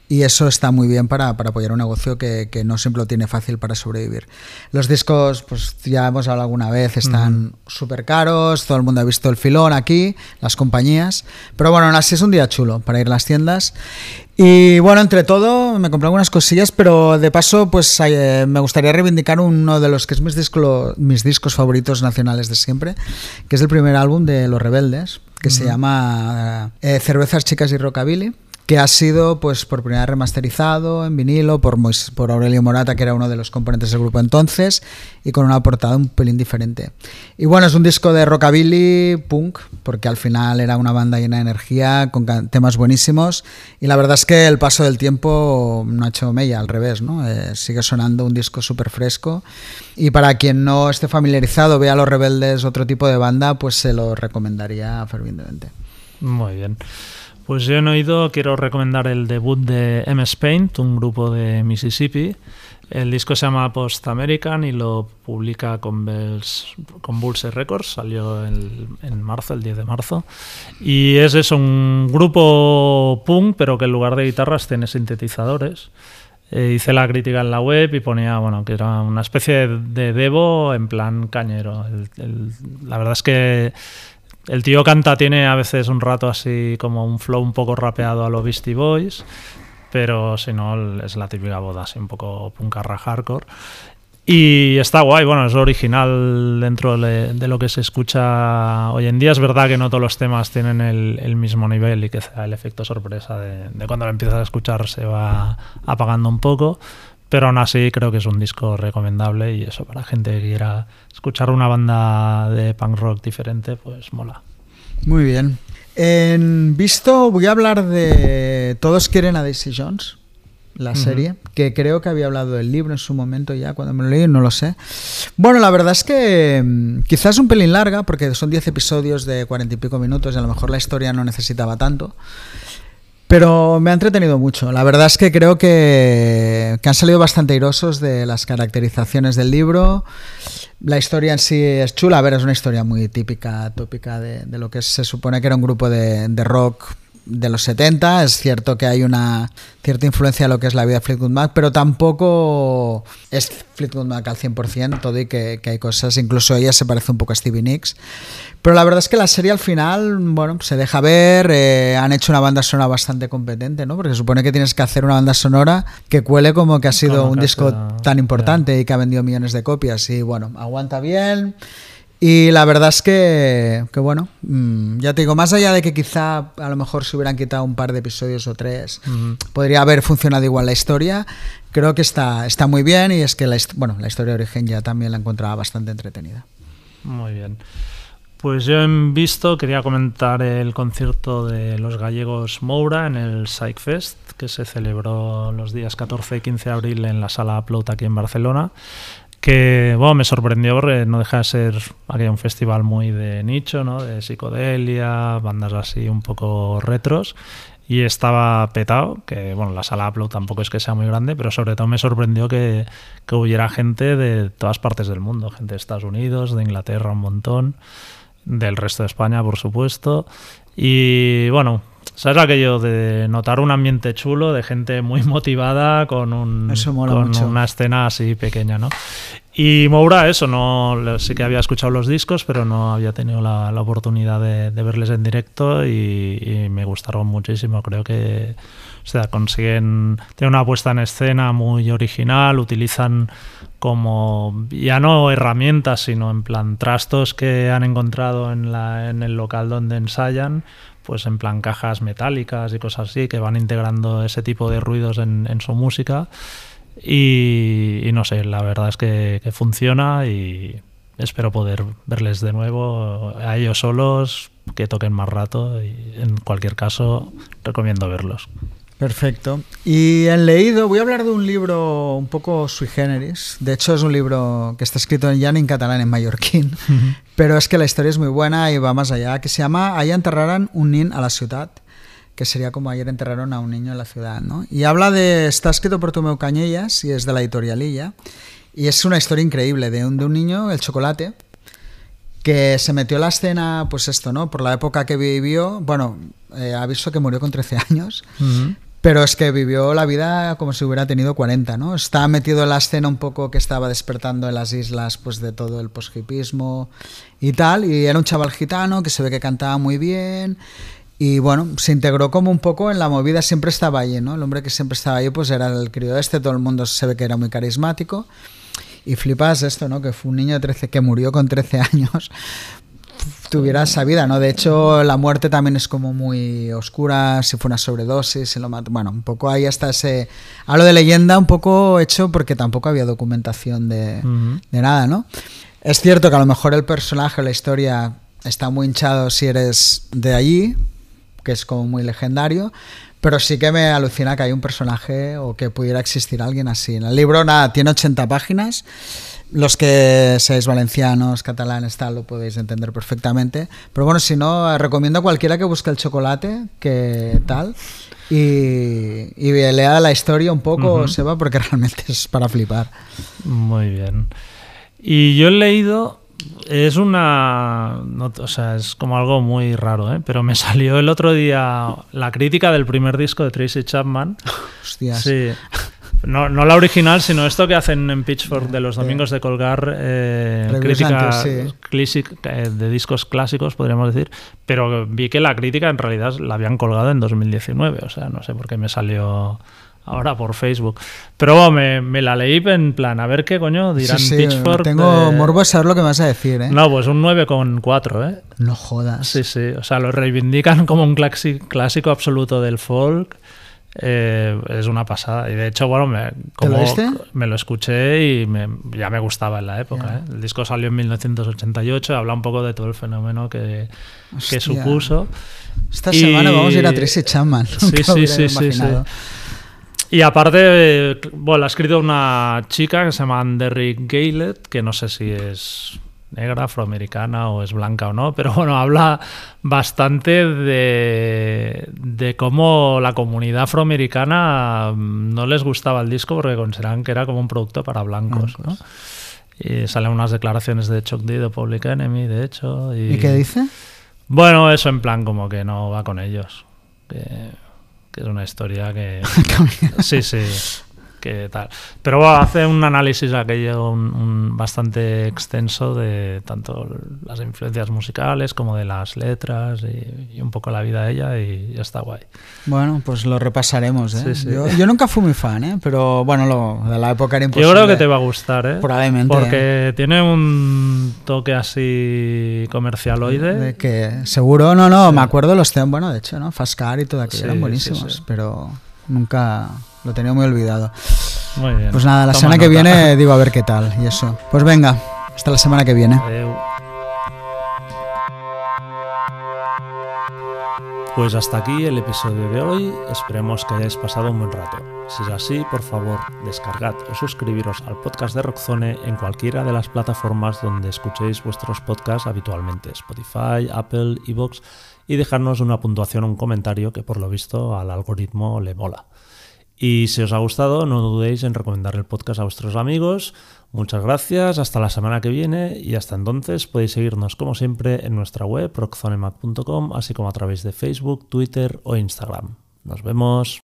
y eso está muy bien para, apoyar un negocio que, no siempre lo tiene fácil para sobrevivir. Los discos, pues ya hemos hablado alguna vez, están súper caros, todo el mundo ha visto el filón aquí, las compañías, pero bueno, así es un día chulo para ir a las tiendas. Y bueno, entre todo, me compré algunas cosillas, pero de paso, pues eh, me gustaría reivindicar uno de los que es mis, mis discos favoritos nacionales de siempre, que es el primer álbum de Los Rebeldes, que se llama eh, Cervezas, Chicas y Rockabilly que ha sido pues por primera vez remasterizado en vinilo por, por Aurelio Morata, que era uno de los componentes del grupo entonces, y con una portada un pelín diferente. Y bueno, es un disco de rockabilly punk, porque al final era una banda llena de energía, con temas buenísimos, y la verdad es que el paso del tiempo no ha hecho mella, al revés, ¿no? Eh, sigue sonando un disco súper fresco, y para quien no esté familiarizado, vea a Los Rebeldes, otro tipo de banda, pues se lo recomendaría fervientemente. Muy bien. Pues yo he oído, quiero recomendar el debut de MS Paint, un grupo de Mississippi. El disco se llama Post American y lo publica con, Records, salió en marzo, el 10 de marzo. Y es eso, un grupo punk, pero que en lugar de guitarras tiene sintetizadores. Eh, hice la crítica en la web y ponía, bueno, que era una especie de, Devo en plan cañero. la verdad es que el tío canta, tiene a veces un rato así como un flow un poco rapeado a los Beastie Boys, pero si no es la típica boda así un poco punkarra hardcore. Y está guay, bueno, es original dentro de, lo que se escucha hoy en día. Es verdad que no todos los temas tienen el, mismo nivel y que el efecto sorpresa de, de, cuando lo empiezas a escuchar se va apagando un poco, pero aún así creo que es un disco recomendable y eso para gente que quiera escuchar una banda de punk rock diferente, pues mola. Muy bien. En visto voy a hablar de Todos quieren a Daisy Jones, la serie, que creo que había hablado del libro en su momento ya, cuando me lo leí, no lo sé. Bueno, la verdad es que mm, quizás un pelín larga, porque son 10 episodios de cuarenta y pico minutos y a lo mejor la historia no necesitaba tanto. Pero me ha entretenido mucho. La verdad es que creo que, han salido bastante airosos de las caracterizaciones del libro. La historia en sí es chula. A ver, es una historia muy típica, tópica de, lo que se supone que era un grupo de, de rock de los 70. Es cierto que hay una cierta influencia de lo que es la vida de Fleetwood Mac, pero tampoco es Fleetwood Mac al 100%, todo y que, hay cosas, incluso ella se parece un poco a Stevie Nicks. Pero la verdad es que la serie al final, bueno, se deja ver, eh, han hecho una banda sonora bastante competente, ¿no? Porque se supone que tienes que hacer una banda sonora que cuele como que ha sido un disco tan importante y que ha vendido millones de copias. Y bueno, aguanta bien. Y la verdad es que, que, bueno, mm, ya te digo, más allá de que quizá a lo mejor se hubieran quitado un par de episodios o tres, podría haber funcionado igual la historia, creo que está, está muy bien y es que la, bueno, la historia de origen ya también la encontraba bastante entretenida. Muy bien. Pues yo he visto, quería comentar el concierto de los gallegos Moura en el Psych Fest, que se celebró los días 14 y 15 de abril en la sala Upload aquí en Barcelona que bueno, me sorprendió porque no deja de ser aquel un festival muy de nicho, ¿no? de psicodelia, bandas así un poco retros y estaba petado, que bueno, la sala Upload tampoco es que sea muy grande, pero sobre todo me sorprendió que, que hubiera gente de todas partes del mundo, gente de Estados Unidos, de Inglaterra un montón, del resto de España por supuesto, y bueno, ¿Sabes aquello de notar un ambiente chulo, de gente muy motivada con, un, con una escena así pequeña, ¿no? Y Moura, eso, no sí que había escuchado los discos, pero no había tenido la, oportunidad de, verles en directo y, me gustaron muchísimo. Creo que o sea, consiguen, tienen una puesta en escena muy original, utilizan como ya no herramientas, sino en plan trastos que han encontrado en, la, en el local donde ensayan pues en plan cajas metálicas y cosas así, que van integrando ese tipo de ruidos en, su música. Y, no sé, la verdad es que, funciona y espero poder verles de nuevo a ellos solos, que toquen más rato y en cualquier caso recomiendo verlos. Perfecto. Y en leído, voy a hablar de un libro un poco sui generis. De hecho, es un libro que está escrito ya en catalán, en mallorquín. Pero es que la historia es muy buena y va más allá. Que se llama Allá enterraran un nin a la ciudad. Que sería como ayer enterraron a un niño en la ciudad, ¿no? Y habla de. Está escrito por Tomeu Cañellas y es de la editorialilla. Y es una historia increíble de un, de un niño, el chocolate, que se metió en la escena, pues esto, ¿no? Por la época que vivió, bueno, eh, aviso que murió con 13 años, pero es que vivió la vida como si hubiera tenido 40, ¿no? Está metido en la escena un poco que estaba despertando en las islas, pues de todo el poshipismo y tal, y era un chaval gitano que se ve que cantaba muy bien, y bueno, se integró como un poco en la movida, siempre estaba allí, ¿no? El hombre que siempre estaba allí, pues era el crío este, todo el mundo se ve que era muy carismático. Y flipas esto, ¿no? Que fue un niño de 13 que murió con 13 años, tuviera esa vida, ¿no? De hecho, la muerte también es como muy oscura, si fue una sobredosis, si lo Bueno, un poco ahí hasta ese... Hablo de leyenda un poco hecho porque tampoco había documentación de, de nada, ¿no? Es cierto que a lo mejor el personaje o la historia está muy hinchado si eres de allí, que es como muy legendario, pero sí que me alucina que hay un personaje o que pudiera existir alguien así. En el libro, nada, tiene 80 páginas los que seáis valencianos, catalanes, tal, lo podéis entender perfectamente. Pero bueno, si no, recomiendo a cualquiera que busque el chocolate, que tal, y, y lea la historia un poco, se va porque realmente es para flipar. Muy bien. Y yo he leído, es una, o sea, es como algo muy raro, ¿eh? pero me salió el otro día la crítica del primer disco de Tracy Chapman. Hostias. Sí. No, no la original, sino esto que hacen en Pitchfork de los domingos de colgar eh, crítica eh, de discos clásicos, podríamos decir. Pero vi que la crítica en realidad la habían colgado en 2019. O sea, no sé por qué me salió ahora por Facebook. Pero me, me, la leí en plan, a ver qué coño dirán Pitchfork. Tengo morbo de saber lo que me vas a decir, ¿eh? No, pues un 9,4, ¿eh? No jodas. Sí, sí. O sea, lo reivindican como un clásico absoluto del folk. Eh, es una pasada. Y de hecho, bueno, me, como me lo escuché y ya me gustaba en la época. ¿eh? El disco salió en 1988, habla un poco de todo el fenómeno que, que supuso. Esta semana vamos a ir a Tracy Chapman. Sí, sí, sí, sí, sí, Y aparte, bueno, ha escrito una chica que se llama Derrick Gaylet, que no sé si es negra, afroamericana o es blanca o no, pero bueno, habla bastante de, de cómo la comunidad afroamericana mm, no les gustaba el disco porque consideraban que era como un producto para blancos, ¿no? Y salen unas declaraciones de Chuck D de Public Enemy, de hecho. ¿Y, qué dice? Bueno, eso en plan como que no va con ellos. Que, que es una historia que... sí, sí tal. Pero hace un análisis aquello un, bastante extenso de tanto las influencias musicales como de las letras y, un poco la vida de ella y ya está guay. Bueno, pues lo repasaremos. ¿eh? Yo, nunca fui muy fan, ¿eh? pero bueno, lo, de la época era imposible. Yo creo que te va a gustar, ¿eh? probablemente. Porque tiene un toque así comercialoide. De que seguro, no, no, me acuerdo los temas, bueno, de hecho, ¿no? Fascar y todo aquello eran buenísimos, pero nunca lo tenía muy olvidado. Muy bien. Pues nada, la semana que viene digo a ver qué tal y eso. Pues venga, hasta la semana que viene. Pues hasta aquí el episodio de hoy, esperemos que hayáis pasado un buen rato. Si es así, por favor, descargad o suscribiros al podcast de Rockzone en cualquiera de las plataformas donde escuchéis vuestros podcasts habitualmente, Spotify, Apple, Evox, y dejarnos una puntuación o un comentario que por lo visto al algoritmo le mola. Y si os ha gustado, no dudéis en recomendar el podcast a vuestros amigos. Muchas gracias, hasta la semana que viene y hasta entonces podéis seguirnos como siempre en nuestra web rockzonemac.com, así como a través de Facebook, Twitter o Instagram. Nos vemos.